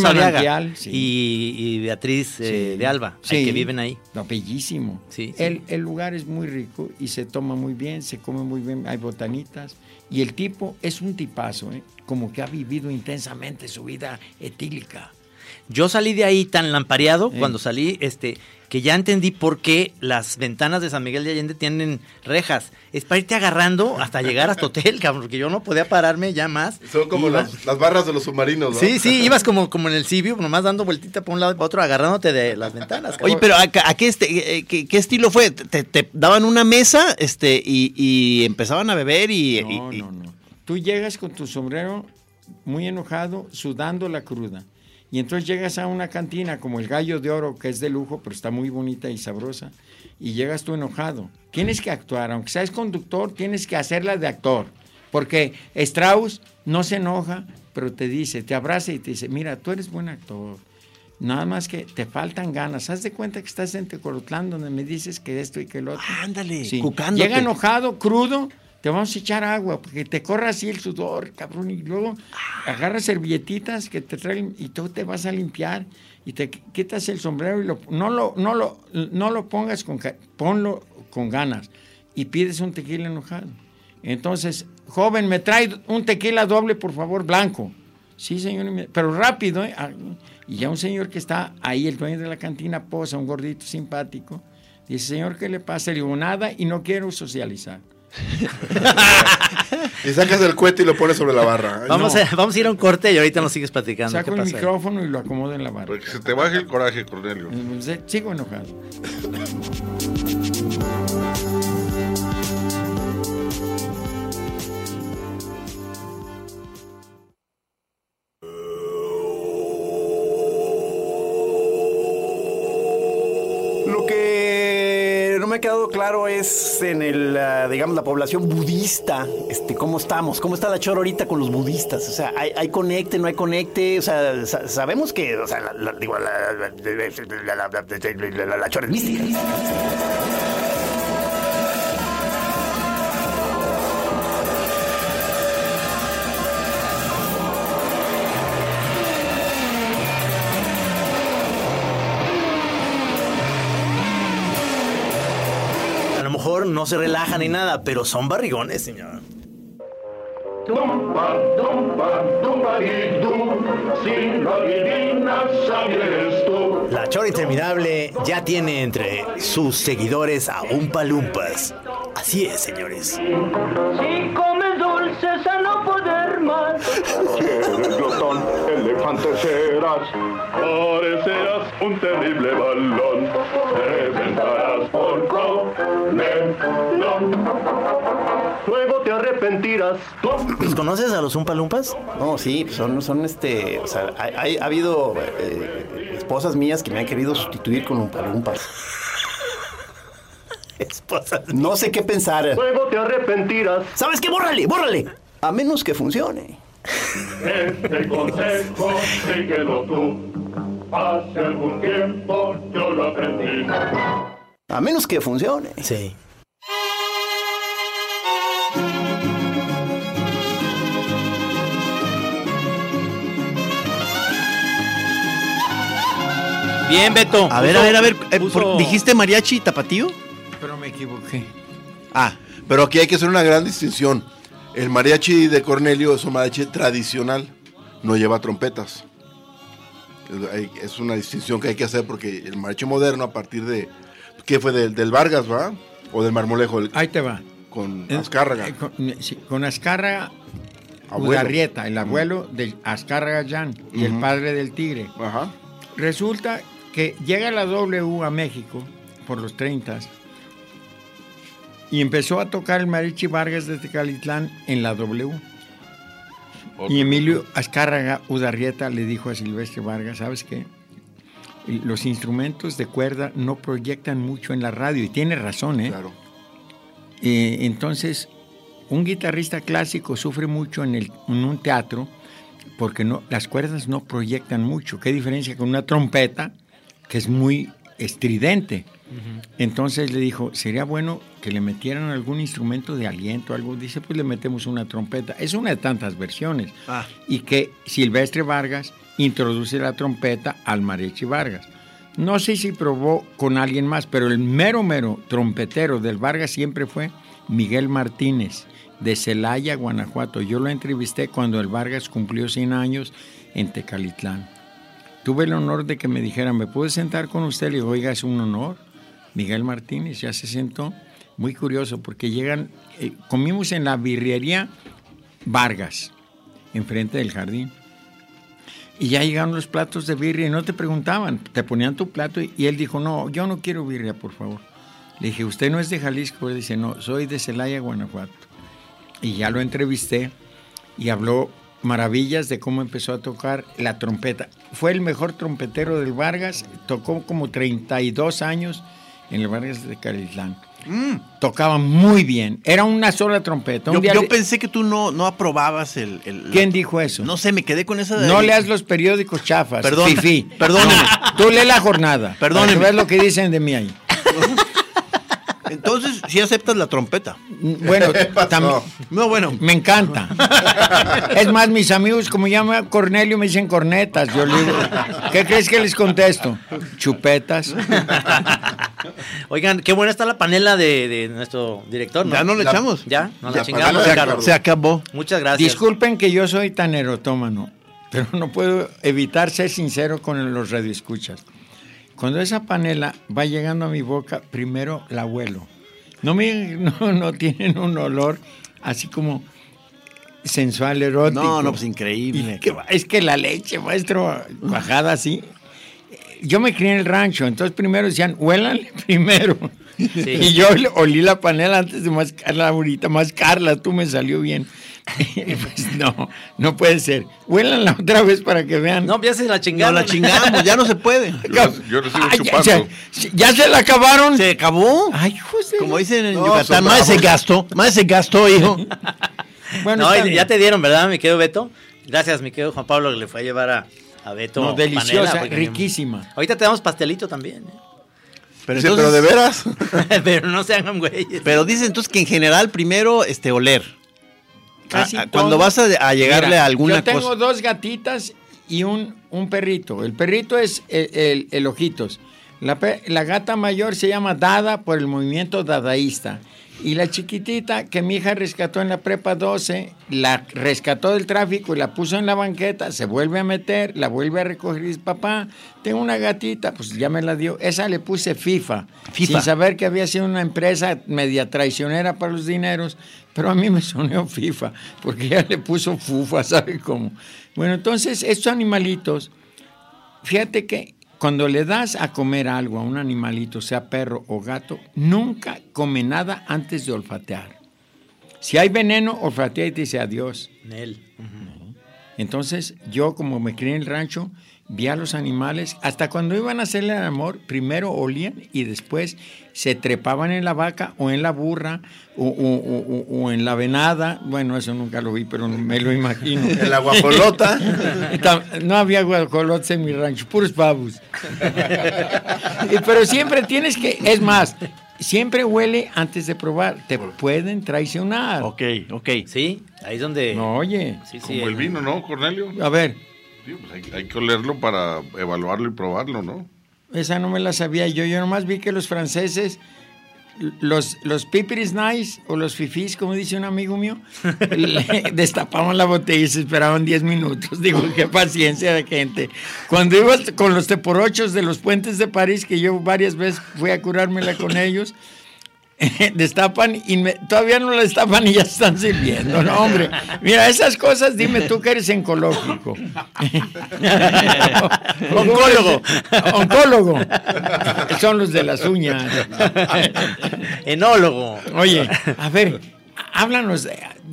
sí. y, y Beatriz eh, de Alba, que viven ahí. No, bellísimo. El, el lugar es muy rico y se toma muy bien, se come muy bien, hay botanitas. Y el tipo es un tipazo, ¿eh? como que ha vivido intensamente su vida etílica. Yo salí de ahí tan lampareado Sí. cuando salí, este, que ya entendí por qué las ventanas de San Miguel de Allende tienen rejas. Es para irte agarrando hasta llegar hasta hotel, [LAUGHS] cabrón, porque yo no podía pararme ya más. Son como las, las barras de los submarinos, ¿no? Sí, sí, ibas como, como en el Cibiu, nomás dando vueltita por un lado y para otro, agarrándote de las ventanas. Oye, cabrón. pero ¿a, a qué, este, eh, qué, qué estilo fue? ¿Te, te daban una mesa este, y, y empezaban a beber y... No, y- y- no, no. Tú llegas con tu sombrero muy enojado, sudando la cruda. Y entonces llegas a una cantina como el Gallo de Oro, que es de lujo, pero está muy bonita y sabrosa. Y llegas tú enojado. Tienes que actuar, aunque seas conductor, tienes que hacerla de actor. Porque Strauss no se enoja, pero te dice, te abraza y te dice, mira, tú eres buen actor. Nada más que te faltan ganas. Haz de cuenta que estás en Tecolotlán donde me dices que esto y que lo otro. Ándale, Sí. Llega enojado, crudo, te vamos a echar agua, porque te corra así el sudor, cabrón, y luego agarras servilletitas que te traen y tú te vas a limpiar y te qu- quitas el sombrero y lo, no, lo, no, lo, no lo pongas con, ponlo con ganas y pides un tequila enojado. Entonces, joven, me trae un tequila doble, por favor, blanco. Sí, señor, pero rápido, ¿eh? Y ya un señor que está ahí, el dueño de la cantina, posa, un gordito simpático, dice, señor, ¿qué le pasa? Le digo, nada y no quiero socializar. [LAUGHS] Y sacas el cohete y lo pones sobre la barra. Vamos, no. a, vamos a ir a un corte y ahorita nos sigues platicando. Saco ¿Qué el pasa? micrófono y lo acomodo en la barra. Porque se te baje el coraje, Cornelio. Sigo enojado. [LAUGHS] claro es en el, ah, digamos, la población budista, este, cómo estamos, cómo está la chora ahorita con los budistas, o sea, hay, hay conecte, no hay conecte, o sea, sa- sabemos que, o sea, la, la- digo, la, la, chora es mística. A lo no se relajan ni nada, pero son barrigones, señor. La Chora Interminable ya tiene entre sus seguidores a Umpa Lumpas. Así es, señores. Si comes dulces a no poder más. [LAUGHS] Serás, parecerás un terrible balón, te vengarás por problemón. Luego te arrepentirás. ¿Los conoces a los Umpalumpas? No, sí, son, son este. O sea, hay- hay- ha habido eh, esposas mías que me han querido sustituir con Umpalumpas. [LAUGHS] esposas. No sé qué pensar. Luego te arrepentirás. ¿Sabes qué? ¡Bórrale, bórrale! A menos que funcione. Este consejo síguelo tú. Hace algún tiempo yo lo aprendí. A menos que funcione. Sí. Bien, Beto. A ver, a ver, a ver. eh, puso- por- ¿Dijiste mariachi tapatío? Pero me equivoqué. Ah, pero aquí hay que hacer una gran distinción. El mariachi de Cornelio es un mariachi tradicional, no lleva trompetas. Es- una distinción que hay que hacer porque el mariachi moderno a partir de... ¿Qué fue? Del, del Vargas, ¿va? O del Marmolejo. el- Ahí te va. Con Eh, Azcárraga. eh, con, eh, sí, con Azcárraga el abuelo de Azcárraga Jan y el padre del tigre. Ajá. Resulta que llega la W a México por los 30 y empezó a tocar el Mariachi Vargas de Tecalitlán en la W. Y Emilio Azcárraga Udarrieta le dijo a Silvestre Vargas, ¿sabes qué? Los instrumentos de cuerda no proyectan mucho en la radio y tiene razón, ¿eh? Claro. Eh, entonces, un guitarrista clásico sufre mucho en, el, en un teatro porque no, las cuerdas no proyectan mucho. ¿Qué diferencia con una trompeta que es muy estridente? Entonces le dijo, sería bueno que le metieran algún instrumento de aliento, algo. Dice, pues le metemos una trompeta. Es una de tantas versiones. Ah. Y que Silvestre Vargas introduce la trompeta al Mariachi Vargas. No sé si probó con alguien más, pero el mero, mero trompetero del Vargas siempre fue Miguel Martínez, de Celaya, Guanajuato. Yo lo entrevisté cuando el Vargas cumplió 100 años en Tecalitlán. Tuve el honor de que me dijeran, ¿me puedo sentar con usted? Le digo, oiga, es un honor. Miguel Martínez ya se sentó. Muy curioso, porque llegan, eh, comimos en la birrería Vargas, enfrente del jardín. Y ya llegaron los platos de birria y no te preguntaban, te ponían tu plato y, y él dijo, no, yo no quiero birria, por favor. Le dije, ¿usted no es de Jalisco? Él dice, no, soy de Celaya, Guanajuato. Y ya lo entrevisté y habló maravillas de cómo empezó a tocar la trompeta. Fue el mejor trompetero del Vargas, tocó como 32 años en el Vargas de Calitlán. Tocaba muy bien, era una sola trompeta. Un Yo, día yo le- pensé que tú no, no aprobabas el, el- ¿Quién dijo eso? No sé, me quedé con esa de... No leas los periódicos chafas. Perdón, fifí. perdóneme. No, tú lee la jornada. Perdóneme. Para que veas lo que dicen de mí ahí. [LAUGHS] Entonces, sí aceptas la trompeta. Bueno, [LAUGHS] tam- No, bueno. me encanta. Es más, mis amigos, como llama Cornelio, me dicen cornetas. Yo le digo, ¿qué crees que les contesto? Chupetas. [LAUGHS] Oigan, qué buena está la panela de, de nuestro director, ¿no? Ya no le La- echamos. Ya, no la La chingamos. Ricardo. Se acabó. Muchas gracias. Disculpen que yo soy tan erotómano, pero no puedo evitar ser sincero con los radioescuchas. Cuando esa panela va llegando a mi boca, primero la huelo. No, me, [LAUGHS] no, no tienen un olor así como sensual, erótico. No, no, pues increíble. Que es que la leche, maestro, bajada así. Yo me crié en el rancho, entonces primero decían, huélanle [LAUGHS] primero. Y yo olí la panela antes de mascarla ahorita, mascarla, tú me salió bien. [LAUGHS] pues no, no puede ser. Huélanla otra vez para que vean. No, ya se la No chingaron. la chingamos, ya no se puede. [LAUGHS] Yo, yo lo sigo ya, chupando. ya- ya se la acabaron. Se acabó. Ay, de- Como dicen en No, Yucatán, más se gastó, más se gastó, hijo. [LAUGHS] Bueno, No, ya te dieron, ¿verdad, mi querido Beto? Gracias, mi querido Juan Pablo, que le fue a llevar a, a Beto. No, deliciosa, panela, riquísima. Ahorita te damos pastelito también. ¿eh? Pero, entonces- pero de veras. Pero no se hagan güeyes. pero dice entonces que en general primero este oler. Casi A- a- todo. cuando vas a, a llegarle Mira, a alguna Yo tengo cosa. dos gatitas y un, un perrito. El perrito es el, el- el ojitos. La, la gata mayor se llama Dada por el movimiento dadaísta. Y la chiquitita que mi hija rescató en la prepa 12, la rescató del tráfico y la puso en la banqueta, se vuelve a meter, la vuelve a recoger y dice, papá, tengo una gatita, pues ya me la dio. Esa le puse FIFA, FIFA. sin saber que había sido una empresa media traicionera para los dineros, pero a mí me sonó FIFA, porque ella le puso FUFA, [LAUGHS] ¿sabe cómo? Bueno, entonces estos animalitos, fíjate que cuando le das a comer algo a un animalito, sea perro o gato, nunca come nada antes de olfatear. Si hay veneno, olfatea y te dice adiós. Nel. Entonces, yo como me crié en el rancho, vi a los animales, hasta cuando iban a hacerle el amor, primero olían y después se trepaban en la vaca o en la burra o, o- o- o- o en la venada. Bueno, eso nunca lo vi, pero me lo imagino. [LAUGHS] En la guajolota. no había guajolotes en mi rancho, puros pavos. Pero siempre tienes que, es más, siempre huele antes de probar. Te pueden traicionar. Ok, ok. Sí, ahí es donde. No, oye. Sí, sí. Como el vino, ¿no, Cornelio? A ver, Sí, pues hay, hay que olerlo para evaluarlo y probarlo, ¿no? esa no me la sabía yo. Yo nomás vi que los franceses, los, los pipiris nice o los fifís, como dice un amigo mío, [LAUGHS] le destapaban la botella y se esperaban 10 minutos. [LAUGHS] Digo, qué paciencia de gente. Cuando ibas con los teporochos de los puentes de París, que yo varias veces fui a curármela con ellos, [LAUGHS] destapan y me- todavía no la destapan y ya están sirviendo, no hombre. Mira, esas cosas, dime tú que eres oncológico. [LAUGHS] Oncólogo. Oncólogo. Son los de las uñas. Enólogo. Oye, a ver, háblanos,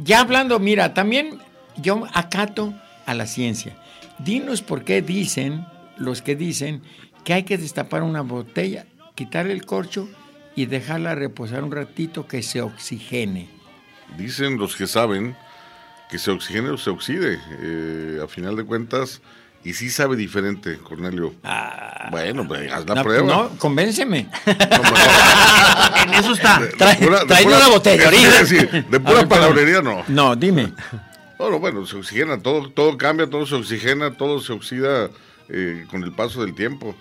ya hablando, mira, también yo acato a la ciencia. Dinos por qué dicen, los que dicen, que hay que destapar una botella, quitarle el corcho y dejarla reposar un ratito que se oxigene. Dicen los que saben que se oxigene o se oxide. eh, a final de cuentas, y sí sabe diferente, Cornelio. bueno, pues haz la No, prueba. no, convénceme. [LAUGHS] En eso está. De Trae, pura- de pura- una botella [LAUGHS] ahorita. de A pura ver, palabrería no. No, dime. No, no, bueno, se oxigena, todo, todo cambia, todo se oxigena, todo se oxida eh, con el paso del tiempo.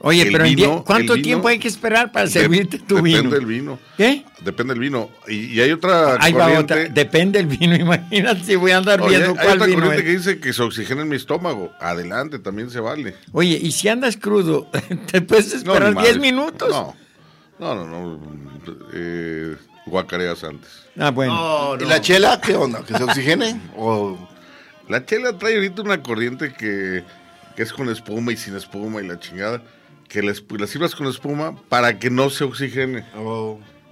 Oye, El pero en vino- ¿cuánto el vino- tiempo hay que esperar para servirte tu vino? Depende del vino. ¿Qué? Depende del vino. Y, y hay otra Ahí va corriente. otra. Depende del vino, [LAUGHS] imagínate si voy a andar Oye, viendo hay cuál otra vino corriente es. que dice que se oxigena en mi estómago. Adelante, también se vale. Oye, y si andas crudo, [LAUGHS] ¿te puedes No, esperar ni 10 madre. minutos? No, no, no. no eh, guacareas antes. Ah, bueno. ¿Y la chela qué onda? ¿Que se oxigene? [LAUGHS] ¿O La chela trae ahorita una corriente que, que es con espuma y sin espuma y la chingada. Que la, esp- la sirvas con espuma para que no se oxigene.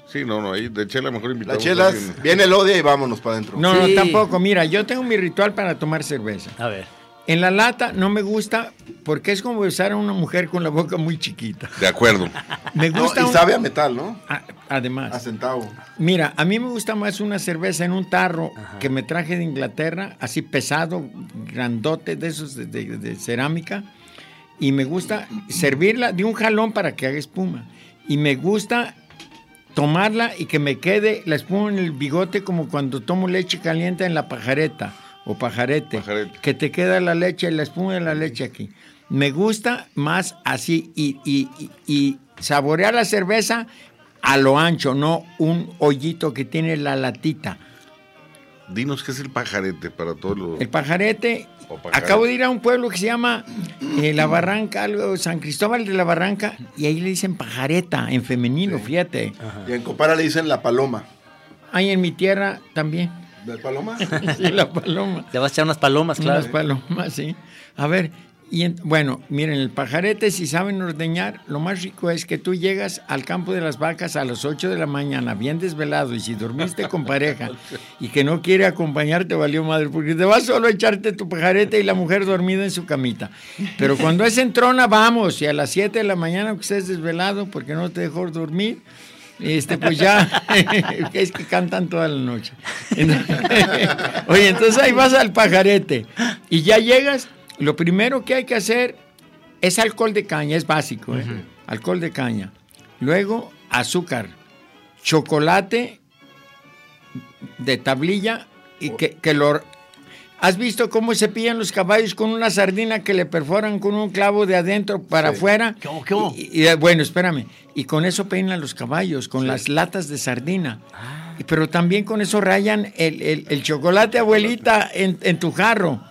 Sí, no, no, ahí de chela mejor la invitamos chela a alguien. viene el odia y vámonos para adentro? No, Sí. no, tampoco. Mira, yo tengo mi ritual para tomar cerveza. A ver. En la lata no me gusta porque es como besar a una mujer con la boca muy chiquita. De acuerdo. Me No, gusta. y un- sabe a metal, ¿no? Ah, Además. A centavo. Mira, a mí me gusta más una cerveza en un tarro que me traje de Inglaterra, así pesado, grandote, de esos de, de- de cerámica. Y me gusta servirla de un jalón para que haga espuma. Y me gusta tomarla y que me quede la espuma en el bigote como cuando tomo leche caliente en la pajareta o pajarete. Pajarete. Que te queda la leche, la espuma de la leche aquí. Me gusta más así y, y- y- y saborear la cerveza a lo ancho, no un hoyito que tiene la latita. Dinos qué es el pajarete para todos los. El pajarete. Acabo de ir a un pueblo que se llama eh, La Barranca, algo, San Cristóbal de la Barranca, y ahí le dicen pajareta en femenino, fíjate. Y en Copara le dicen la paloma. Ahí en mi tierra también. ¿De paloma? [LAUGHS] Sí, la paloma. Le vas a echar unas palomas, claro. Unas palomas, sí. A ver, y en- bueno, miren, el pajarete, si saben ordeñar, lo más rico es que tú llegas al campo de las vacas a las 8 de la mañana, bien desvelado, y si dormiste con pareja [LAUGHS] y que no quiere acompañarte, valió madre, porque te vas solo a echarte tu pajarete y la mujer dormida en su camita. Pero cuando es en trona, vamos, y a las 7 de la mañana que estés desvelado porque no te dejó dormir, este, pues ya, [LAUGHS] es que cantan toda la noche. [LAUGHS] Oye, entonces ahí vas al pajarete y ya llegas, lo primero que hay que hacer es alcohol de caña, es básico, ¿eh? Alcohol de caña. Luego, azúcar, chocolate de tablilla y que, que lo... ¿Has visto cómo se pillan los caballos con una sardina que le perforan con un clavo de adentro para Sí. afuera? ¿Qué hubo, qué hubo? Y, y, bueno, espérame. Y con eso peinan los caballos, con las latas de sardina. Ah. Y- Pero también con eso rayan el, el- el chocolate, abuelita, en, en tu jarro.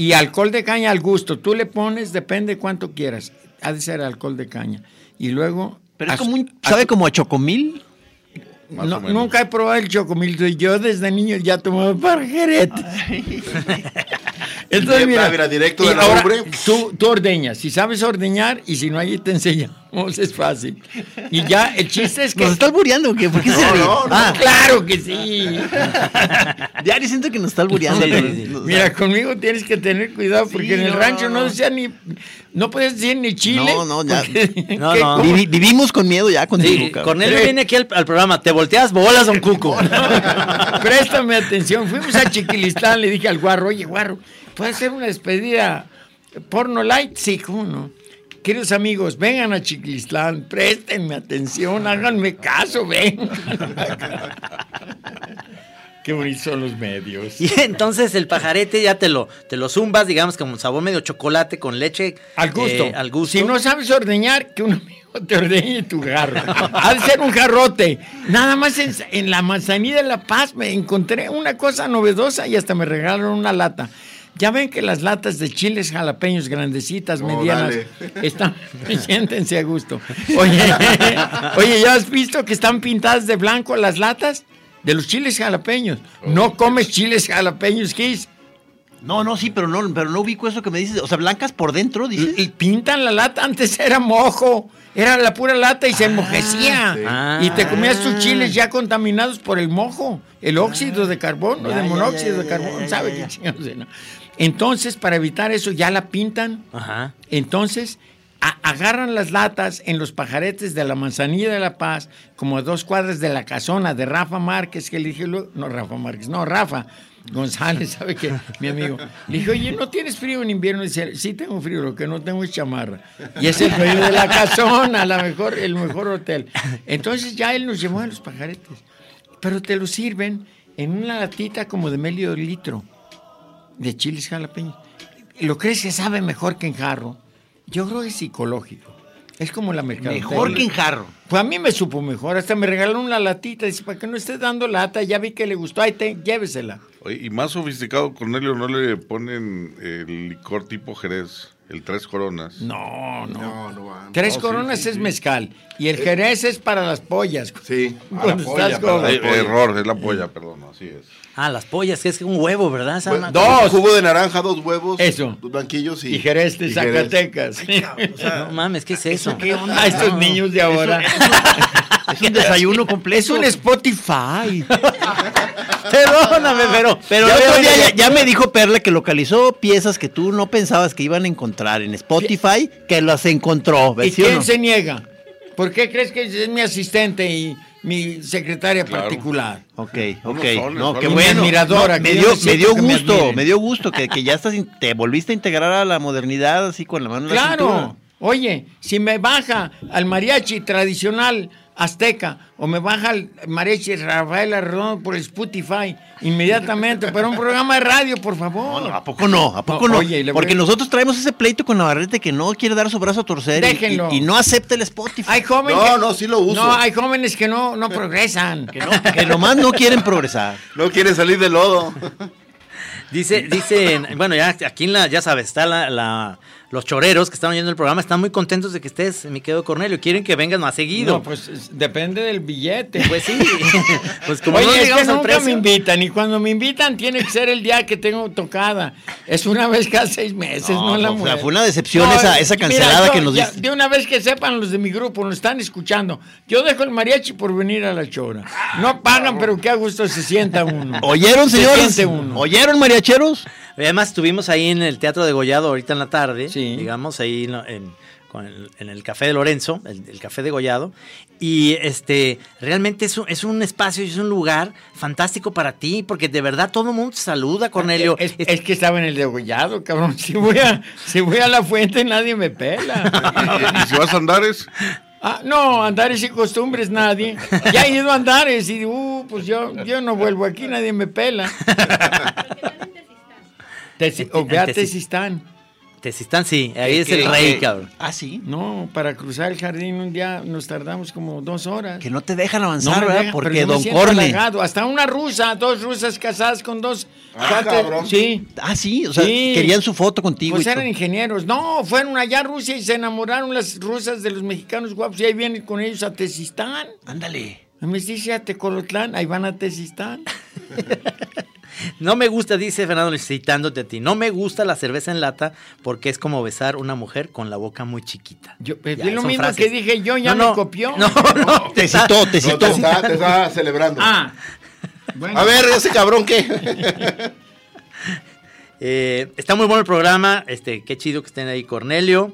Y alcohol de caña al gusto. Tú le pones, depende cuánto quieras. Ha de ser alcohol de caña. Y luego... Pero es como un, ¿sabe como a chocomil? No, nunca he probado el chocomil. Yo desde niño ya tomaba parjeretes. [LAUGHS] Entonces, mira, Mira, directo de la ahora lumbre. Tú, tú ordeñas. Si sabes ordeñar y si no, ahí te enseñamos. Es fácil. Y ya, el chiste es que... ¿Nos está albureando o qué? ¿Por qué se No, ríe? no, no. Ah, ¡Claro que sí! [LAUGHS] diario siento que nos está albureando. Sí, pero- sí, sí. o sea, Mira, conmigo tienes que tener cuidado porque en el no, rancho no, decía ni... No puedes decir ni chile. No, no, ya. porque- [LAUGHS] No, vivimos con miedo ya contigo, Sí, cabrón. Cornelio Sí. viene aquí al, al programa. Te volteas bolas, don Cuco. [LAUGHS] Préstame atención. Fuimos a Chiquilistán, le dije al guarro, oye, guarro, ¿puedes hacer una despedida porno light? Sí, ¿cómo no? Queridos amigos, vengan a Chiquilistán, préstenme atención, háganme caso, vengan. [LAUGHS] Qué bonitos son los medios. Y entonces el pajarete ya te lo, te lo zumbas, digamos, como sabor medio chocolate con leche. Al gusto. eh, al gusto. Si no sabes ordeñar, que un amigo te ordeñe tu jarro. Ha de ser un jarrote. Nada más en, en la manzanilla de La Paz me encontré una cosa novedosa y hasta me regalaron una lata. Ya ven que las latas de chiles jalapeños grandecitas, No, medianas, [LAUGHS] están, siéntense a gusto. Oye, [LAUGHS] oye, ¿ya has visto que están pintadas de blanco las latas? De los chiles jalapeños. No comes chiles jalapeños, Kiss. No, no, sí, pero no, pero no ubico eso que me dices. O sea, blancas por dentro, dices. Y pintan la lata, antes era mojo, era la pura lata y se enmojecía. Ah. Y te comías tus chiles ya contaminados por el mojo, el óxido de carbono, Ya, de ya, monóxido ya, de carbono, ¿sabe qué chingados era? Entonces, para evitar eso, ya la pintan. Ajá. Entonces, agarran las latas en los pajaretes de la Manzanilla de la Paz, como a dos cuadras de la casona de Rafa Márquez, que le dije, luego- no Rafa Márquez, no, Rafa González, [LAUGHS] ¿sabe qué? Mi amigo. Le dije, oye, ¿no tienes frío en invierno? Dice, sí tengo frío, lo que no tengo es chamarra. Y es el dueño de la casona, la mejor, el mejor hotel. Entonces ya él nos llevó a los pajaretes. Pero te lo sirven en una latita como de medio litro de chiles jalapeños. ¿Lo crees que sabe mejor que en jarro? Yo creo que es psicológico. Es como la mercadotecnia. Mejor que en jarro. Pues a mí me supo mejor. Hasta me regalaron una latita. Dice, para que no estés dando lata, ya vi que le gustó. Ahí te, llévesela. Oye, y más sofisticado, Cornelio, ¿no le ponen el licor tipo Jerez? El Tres Coronas. No, no. No, no va. Tres No, coronas sí, es sí. mezcal. Y el jerez es para las pollas. Sí, a la Cuando polla. Eh, error, es la polla, perdón, así es. Ah, las pollas, que es un huevo, ¿verdad? Esa Bueno, una- dos. Jugo de naranja, dos huevos. Eso. Dos blanquillos y. Y jerez de y jerez. Zacatecas. No mames, ¿qué es eso? ¿Qué onda estos niños de ahora? [LAUGHS] Es un desayuno completo. Es un Spotify. [LAUGHS] Perdóname, pero. Pero Ya otro día ya, ya me dijo Perla que localizó piezas que tú no pensabas que iban a encontrar en Spotify, que las encontró. ¿Y ¿sí o quién no? se niega? ¿Por qué crees que es mi asistente y mi secretaria Claro. particular? Ok, ok. soles, No, qué bueno. Admiradora, No, me, dio, me me dio que me gusto, admiren. me dio gusto que, que ya estás, in- te volviste a integrar a la modernidad así con la mano en la Claro. cintura. Oye, si me baja al mariachi tradicional azteca o me baja al mariachi Rafael Arredondo por Spotify inmediatamente, pero un programa de radio, por favor. No, no, ¿A poco no? ¿A poco No, no? oye, Porque a- nosotros traemos ese pleito con Navarrete que no quiere dar su brazo a torcer y- Déjenlo. y, y no acepta el Spotify. Hay jóvenes No, que- no, sí lo uso. No, hay jóvenes que no, no progresan. [LAUGHS] Que, no, que nomás no quieren progresar. No quiere salir del lodo. Dice, dice, bueno, ya aquí en la, ya sabes, está la, la- los choreros que están oyendo el programa, están muy contentos de que estés, mi querido Cornelio, quieren que vengas más seguido. No, pues es- depende del billete. Pues sí, [LAUGHS] pues como Oye, no es que nunca precio. me invitan y cuando me invitan tiene que ser el día que tengo tocada. Es una vez cada seis meses, no, No, la o sea, mujer. fue una decepción esa- esa cancelada yo que nos diste. De una vez que sepan los de mi grupo, nos están escuchando. Yo dejo el mariachi por venir a la chora. No pagan, pero qué a gusto se sienta uno. ¿Oyeron, Se señores? siente uno. ¿Oyeron, mariacheros? Además, estuvimos ahí en el Teatro de Gollado ahorita en la tarde, Sí. Digamos, ahí en, en- con el, en el Café de Lorenzo, el, el Café de Gollado. Y este, realmente es un, es un espacio, es un lugar fantástico para ti, porque de verdad todo el mundo te saluda, Cornelio. Es, es que estaba en el degollado, cabrón. [LAUGHS] Si voy, a, si voy a la fuente, nadie me pela. [LAUGHS] Y si vas a Andares, Ah, no, Andares y costumbres nadie. Ya he ido a Andares y uh, pues yo, yo no vuelvo aquí, nadie me pela. [LAUGHS] O ve a en Tesi- Tesistán. Tesistán, sí, ahí es que- el rey, que- cabrón. Ah, sí. No, para cruzar el jardín un día nos tardamos como dos horas. Que no te dejan No avanzar, me ¿verdad? Porque Don Corne. Hasta una rusa, dos rusas casadas con dos. Ah, cabrón. Sí. Ah, sí, o sea, Sí. querían su foto contigo. Pues y eran todo. ingenieros. No, fueron allá a Rusia y se enamoraron las rusas de los mexicanos guapos y ahí vienen con ellos a Tesistán. Ándale. Me dice a Tecolotlán, ahí van a Tesistán. [LAUGHS] No me gusta, dice Fernando, citándote a ti, no me gusta la cerveza en lata porque es como besar una mujer con la boca muy chiquita. Yo, pues, Ya, vi lo mismo frases. que dije yo, ya No, me copió. No, no, Te citó, te No, citó. te, está, te está celebrando. Ah. Bueno. A ver, ese cabrón, ¿qué? [LAUGHS] Eh, está muy bueno el programa. Este, qué chido que estén ahí, Cornelio.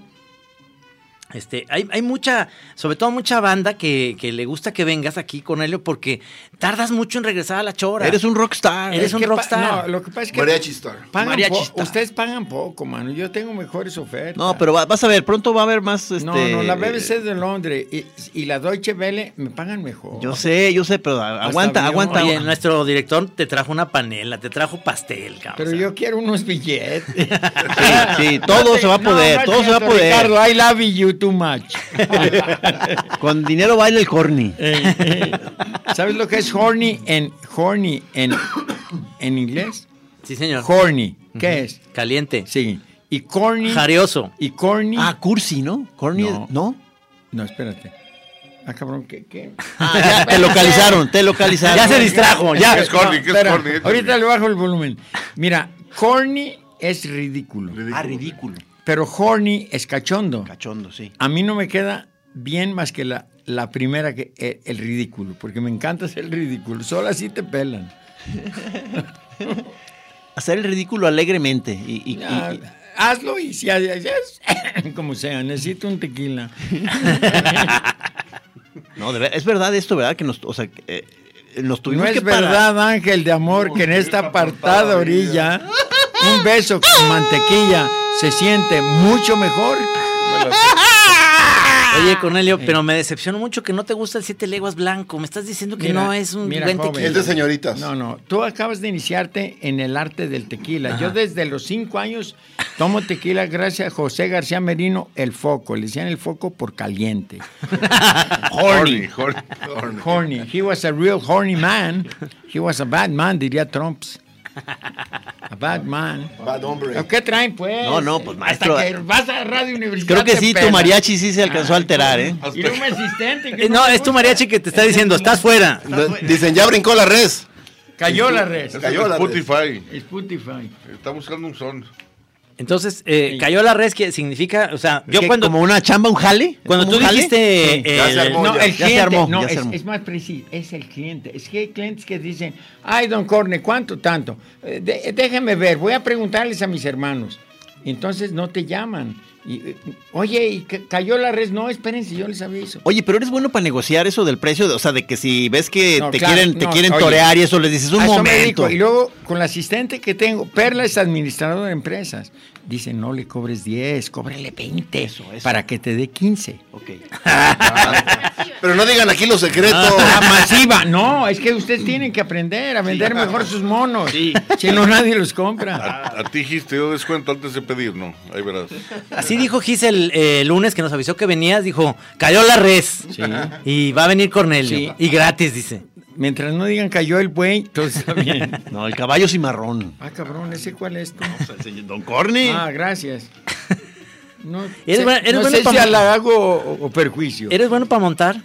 Este, hay, hay mucha, sobre todo mucha banda que, que le gusta que vengas aquí, Cornelio, porque tardas mucho en regresar a la chora. Eres un rockstar. Eres un ¿Qué pa- rockstar. No, lo que pasa es que Mariachi Star. pagan Mariachi Star. ustedes pagan poco, mano. Yo tengo mejores ofertas. No, pero va- vas a ver, pronto va a haber más. Este, No, no, la BBC de Londres y, y la Deutsche Welle me pagan mejor. Yo sé, yo sé, pero aguanta, aguanta. Oye, nuestro director te trajo una panela, te trajo pastel, cabrón. Pero yo quiero unos billetes. [LAUGHS] Sí, sí, todo se va a poder, todo se va a poder. Ricardo, I love you too much. [LAUGHS] Con dinero baila el corny. Eh, eh, ¿Sabes lo que es horny en horny en, en inglés? Sí, señor. Horny. ¿Qué es? Caliente. Sí. Y corny. Jarioso. Y corny. Ah, cursi, ¿no? Corny, No. ¿no? No, espérate. Ah, cabrón, ¿qué? qué? Ah, ya, te localizaron, te localizaron. Ya se distrajo, ya. ¿Qué es corny? ¿Qué es corny? ahorita le bajo el volumen. Mira, corny es ridículo. Ah, ridículo. Pero horny es cachondo. Cachondo, sí. A mí no me queda bien más que la, la primera, que el, el ridículo, porque me encanta hacer el ridículo. Solo así te pelan. [LAUGHS] Hacer el ridículo alegremente. Y, y- y- Ya, y- hazlo y si haces, [LAUGHS] como sea, necesito un tequila. [LAUGHS] no, de ver- es verdad esto, ¿verdad? Que nos, o sea, que, eh, nos No es que parar. verdad, ángel de amor, que en esta apartada orilla un beso con mantequilla se siente mucho mejor. [LAUGHS] Oye, Cornelio, pero me decepcionó mucho que no te gusta el siete leguas blanco. Me estás diciendo que Mira, no es un mira, buen joven. tequila. Es de señoritas. No, no, tú acabas de iniciarte en el arte del tequila. Yo desde los cinco años tomo tequila gracias a José García Merino, el foco. Le decían el foco por caliente. [LAUGHS] Horny, horny, horny. Horny. He was a real horny man. He was a bad man, diría Trumps. A bad man. Bad hombre. ¿Qué traen, pues? No, no, pues, maestro. Hasta que vas a Radio Universidad. Creo que sí, tu mariachi sí se alcanzó a alterar, ¿eh? Y un asistente. que Eh, no, es tu mariachi que te está diciendo, estás fuera. Dicen, ya brincó la res. Cayó la red. Cayó la Spotify. Spotify. Está buscando un son. Entonces, eh, cayó la red, que significa, o sea, yo ¿Qué, cuando, ¿Como una chamba, un jale? cuando ¿Como tú dijiste... Eh. No, ya. el cliente. armó, no, es, más preciso. Es el cliente. Es que hay clientes que dicen, ay, don Corne, ¿cuánto tanto? Eh, de- déjeme ver, voy a preguntarles a mis hermanos. Entonces no te llaman. Y, eh, oye, ¿y ca- cayó la red? No, espérense, yo les aviso. Oye, pero eres bueno para negociar eso del precio, o sea, de que si ves que No, te claro, quieren, te quieren oye, torear y eso les dices un momento. Y luego, con la asistente que tengo, Perla es administradora de empresas. Dice, no le cobres 10, cóbrele 20 Eso, eso. para que te dé 15. Ok. [LAUGHS] Pero no digan aquí los secretos. La [LAUGHS] masiva. No, es que ustedes tienen que aprender a vender mejor sus monos. Si no, nadie los compra. A, a ti, Gis, te dio descuento antes de pedir, ¿no? Ahí verás. Así dijo Gis el eh, lunes que nos avisó que venías, dijo, cayó la res. Y va a venir Cornelio. Sí. Y gratis, dice. Mientras no digan cayó el buey, todo está [LAUGHS] bien. No, el caballo cimarrón. Ah, cabrón, ¿ese cuál es? tú? Don Corny. Ah, gracias. No, [LAUGHS] Eres sé, bueno- eres no bueno sé pa- si halago o, o perjuicio. ¿Eres bueno para montar?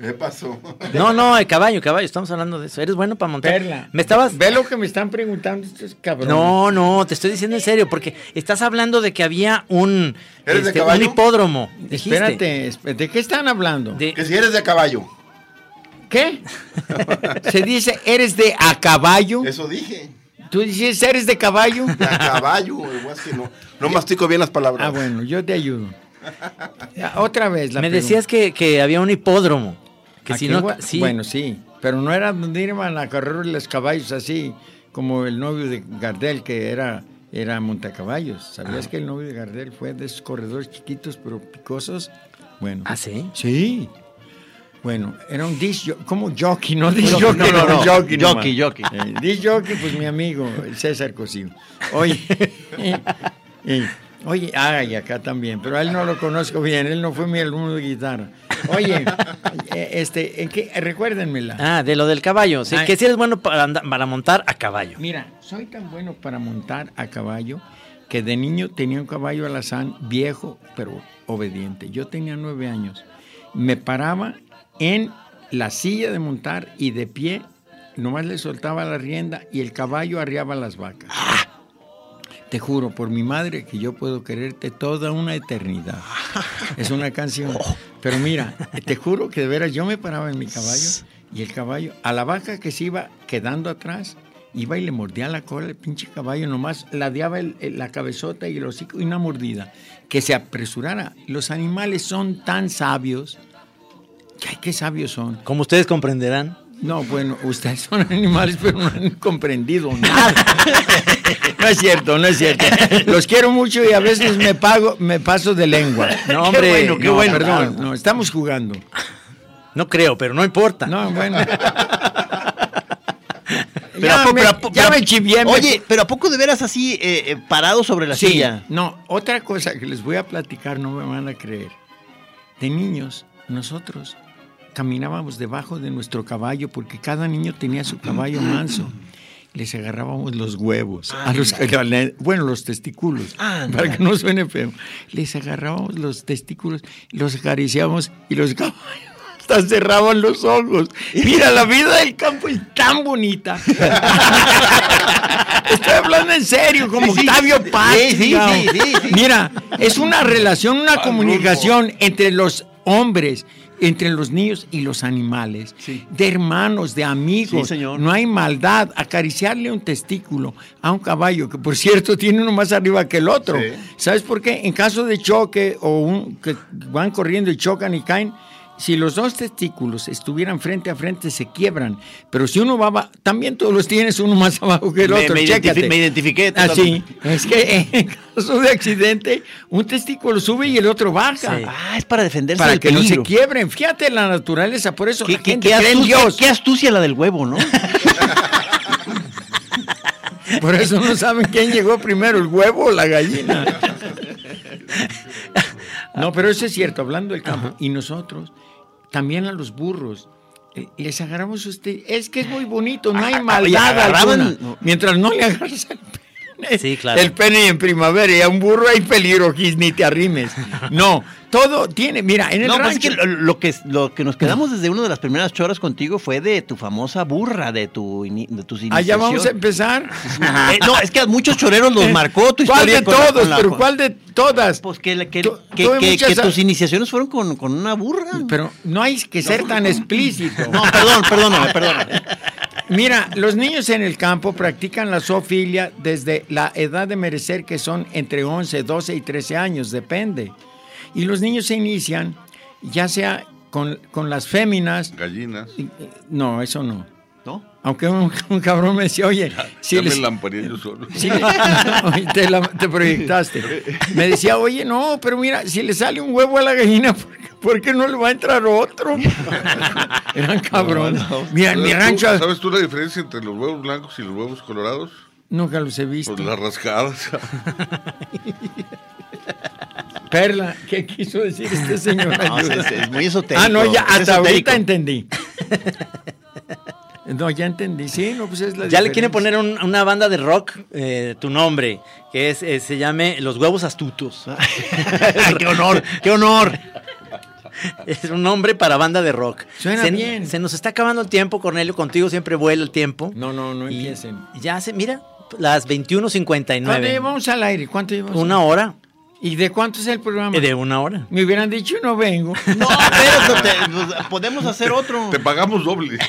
¿Qué pasó? No, no, el caballo, caballo, estamos hablando de eso. ¿Eres bueno para montar? Perla. Me estabas... Ve lo que me están preguntando estos cabrones. No, no, te estoy diciendo en serio, porque estás hablando de que había un, ¿Eres de este, un caballo? hipódromo. dijiste. Espérate, esp- ¿de qué están hablando? De- Que si eres de caballo. ¿Qué? Se dice, ¿eres de a caballo? Eso dije. ¿Tú dices, eres de caballo? De a caballo. que no, no mastico bien las palabras. Ah, bueno, yo te ayudo. Otra vez la me pregunta. decías que, que había un hipódromo. Que ¿A si no, sí. Bueno, sí, pero no era donde iban a correr los caballos así, como el novio de Gardel, que era, era montacaballos. ¿Sabías que el novio de Gardel fue de esos corredores chiquitos pero picosos? Bueno. ¿Ah, sí? Sí. Bueno, era un disc jockey, como jockey, no disc No, jockey, no, no, no, [LAUGHS] jockey, jockey, jockey. Eh, disc jockey, pues mi amigo, el César Cosío. Oye, [LAUGHS] eh, oye, ah, y acá también, pero a él no lo conozco bien, él no fue mi alumno de guitarra. Oye, [LAUGHS] eh, este, ¿en qué? Recuérdenmela. Ah, de lo del caballo. Sí, Ay. que si eres bueno para, andar- para montar a caballo. Mira, soy tan bueno para montar a caballo que de niño tenía un caballo alazán viejo, pero obediente. Yo tenía nueve años. Me paraba en la silla de montar y de pie, nomás le soltaba la rienda y el caballo arriaba las vacas. Te juro por mi madre que yo puedo quererte toda una eternidad. Es una canción. Pero mira, te juro que de veras yo me paraba en mi caballo y el caballo, a la vaca que se iba quedando atrás, iba y le mordía la cola el pinche caballo, nomás ladeaba el- el- la cabezota y el hocico y una mordida. Que se apresurara. Los animales son tan sabios. Ay, qué sabios son. Como ustedes comprenderán. No, bueno, ustedes son animales, pero no han comprendido nada. [LAUGHS] No es cierto, no es cierto. Los quiero mucho y a veces me pago, me paso de lengua. [LAUGHS] No, hombre, Qué bueno, qué no, bueno. Perdón, no, estamos jugando. No creo, pero no importa. No, bueno. [LAUGHS] Pero ya a po- me, pero a po- ya pero me chivié. me- Oye, pero ¿a poco de veras así eh, eh, parado sobre la Sí, silla? No, otra cosa que les voy a platicar, no me van a creer. De niños, nosotros caminábamos debajo de nuestro caballo porque cada niño tenía su caballo manso. Les agarrábamos los huevos, a los, bueno, los testículos, para que no suene feo. Les agarrábamos los testículos, los acariciábamos y los caballos [LAUGHS] hasta cerraban los ojos. Mira, la vida del campo es tan bonita. [LAUGHS] Estoy hablando en serio, como Sí. Octavio Paz. Sí, sí. Mira, es una relación, una comunicación entre los hombres, entre los niños y los animales, de hermanos, de amigos. Sí, señor. No hay maldad. Acariciarle un testículo a un caballo, que por [LAUGHS] cierto tiene uno más arriba que el otro. Sí. ¿Sabes por qué? En caso de choque o un, que van corriendo y chocan y caen, si los dos testículos estuvieran frente a frente, se quiebran. Pero si uno va, también todos los tienes uno más abajo que el Me- otro. me me identifiqué Así. Es que en [LAUGHS] caso de accidente, un testículo sube y el otro baja. Ah, es para defenderse Para del que no se quiebren. Fíjate la naturaleza, por eso ¿Qué, la qué- gente qué cree en astucia, Dios. qué astucia la del huevo, ¿no? [LAUGHS] Por eso no saben quién llegó primero, el huevo o la gallina. [LAUGHS] No, pero eso es cierto, hablando del campo. Y nosotros, también a los burros, eh, les agarramos usted. Es que es muy bonito, no hay Ah, oye, maldad agarraban- alguna. Mientras no le agarras el. Sí, [LAUGHS] claro. El pene en primavera y a un burro hay peligro, Gis, ni te arrimes. [LAUGHS] No, todo tiene, mira, en el No, pues es que lo, que lo que nos quedamos desde una de las primeras choras contigo fue de tu famosa burra, de tu de tus Allá vamos a empezar. [LAUGHS] Eh, no, es que a muchos choreros los marcó tu ¿Cuál historia. de con la- todos? la- pero ¿cuál de todas? Pues que, que, Tu- que- tuve que- muchas- que tus iniciaciones fueron con, con una burra. Pero no hay que ser tan explícito. No, perdón, perdóname, perdóname. Mira, los niños en el campo practican la zoofilia desde la edad de merecer, que son entre 11, 12 y 13 años, depende. Y los niños se inician, ya sea con, con las féminas. Gallinas. No, eso no. ¿No? Aunque un, [LAUGHS] un cabrón me decía, oye, si ya les- me yo solo. Sí, oye, [LAUGHS] te, la- te proyectaste. [LAUGHS] Me decía, oye, no, pero mira, si le sale un huevo a la gallina, ¿por qué, por qué no le va a entrar otro? Eran cabrones. Mira, en mi ¿Sabes tú- rancho ¿Sabes tú la diferencia entre los huevos blancos y los huevos colorados? nunca los he visto. Pues las rascadas. Perla, ¿qué quiso decir este señor? No, es- es muy esotérico, Ah, no, ya, hasta ahorita entendí. No, ya entendí. Sí, no, pues es la Ya le quieren poner un- una banda de rock eh, tu nombre, que es, eh, se llame Los Huevos Astutos. [LAUGHS] ¡Qué honor! ¡Qué honor! Es un nombre para banda de rock. Suena se, bien. Se nos está acabando el tiempo, Cornelio. Contigo siempre vuela el tiempo. No, no, no Y empiecen. Ya se, mira, las ¿Cuánto 21.59. llevamos al aire? ¿Cuánto llevamos? Una hora. ¿Y de cuánto es el programa? De una hora. Me hubieran dicho no vengo. [LAUGHS] No, pero te- pues, podemos hacer otro. Te pagamos doble. [LAUGHS]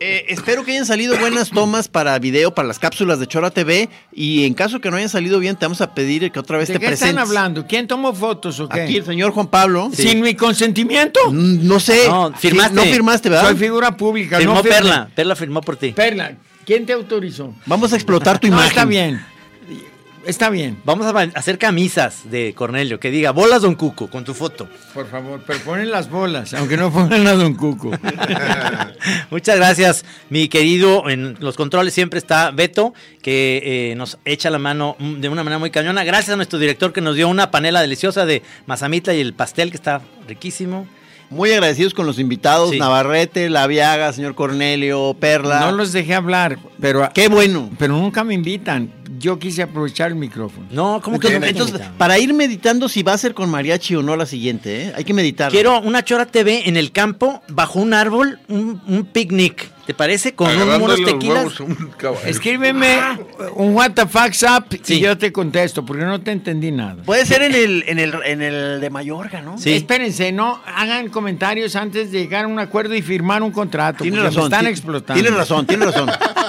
Eh, espero que hayan salido buenas tomas para video, para las cápsulas de Chora TV. Y en caso que no hayan salido bien, te vamos a pedir que otra vez ¿De te qué presentes. están hablando? ¿Quién tomó fotos o qué? Aquí el señor Juan Pablo. ¿Sin mi consentimiento? Mm, No sé. No, firmaste. No firmaste, ¿verdad? Soy figura pública. Firmó no. Perla. Perla firmó por ti. Perla, ¿quién te autorizó? Vamos a explotar tu No, imagen. está bien. Está bien. Vamos a hacer camisas de Cornelio que diga bolas Don Cuco con tu foto. Por favor, pero ponen las bolas, aunque no [LAUGHS] pongan a Don Cuco. [LAUGHS] Muchas gracias, mi querido. En los controles siempre está Beto, que eh, nos echa la mano de una manera muy cañona. Gracias a nuestro director que nos dio una panela deliciosa de mazamitla y el pastel que está riquísimo. Muy agradecidos con los invitados, Sí. Navarrete, La Viaga, señor Cornelio, Perla. No los dejé hablar, pero Qué bueno. pero nunca me invitan. Yo quise aprovechar el micrófono. No, ¿cómo que Entonces, no entonces, para ir meditando si va a ser con mariachi o no la siguiente, ¿eh? hay que meditar. Quiero una Chora TV en el campo, bajo un árbol, un, un picnic. ¿Te parece? Con un- Agarrándole unos tequilas. huevos un. Escríbeme un what the fuck's up Sí. y yo te contesto, porque no te entendí nada. Puede ser en el, en el, en el de Mayorga, ¿no? Sí. Espérense, no hagan comentarios antes de llegar a un acuerdo y firmar un contrato. Tiene razón. están explotando. Tiene razón, tiene razón. [LAUGHS]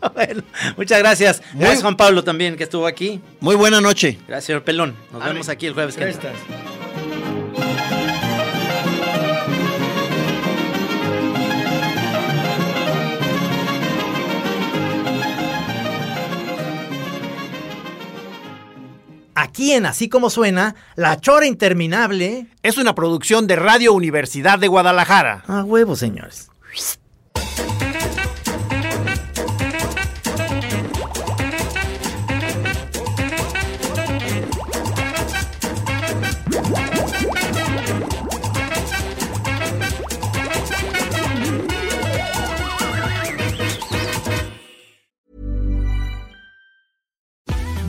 [LAUGHS] Bueno, muchas gracias. Gracias, Juan Pablo, también, que estuvo aquí. Muy buena noche. Gracias, señor Pelón. Nos vemos aquí el jueves que entra. Aquí en Así Como Suena, La Chora Interminable. Es una producción de Radio Universidad de Guadalajara. A huevo, señores.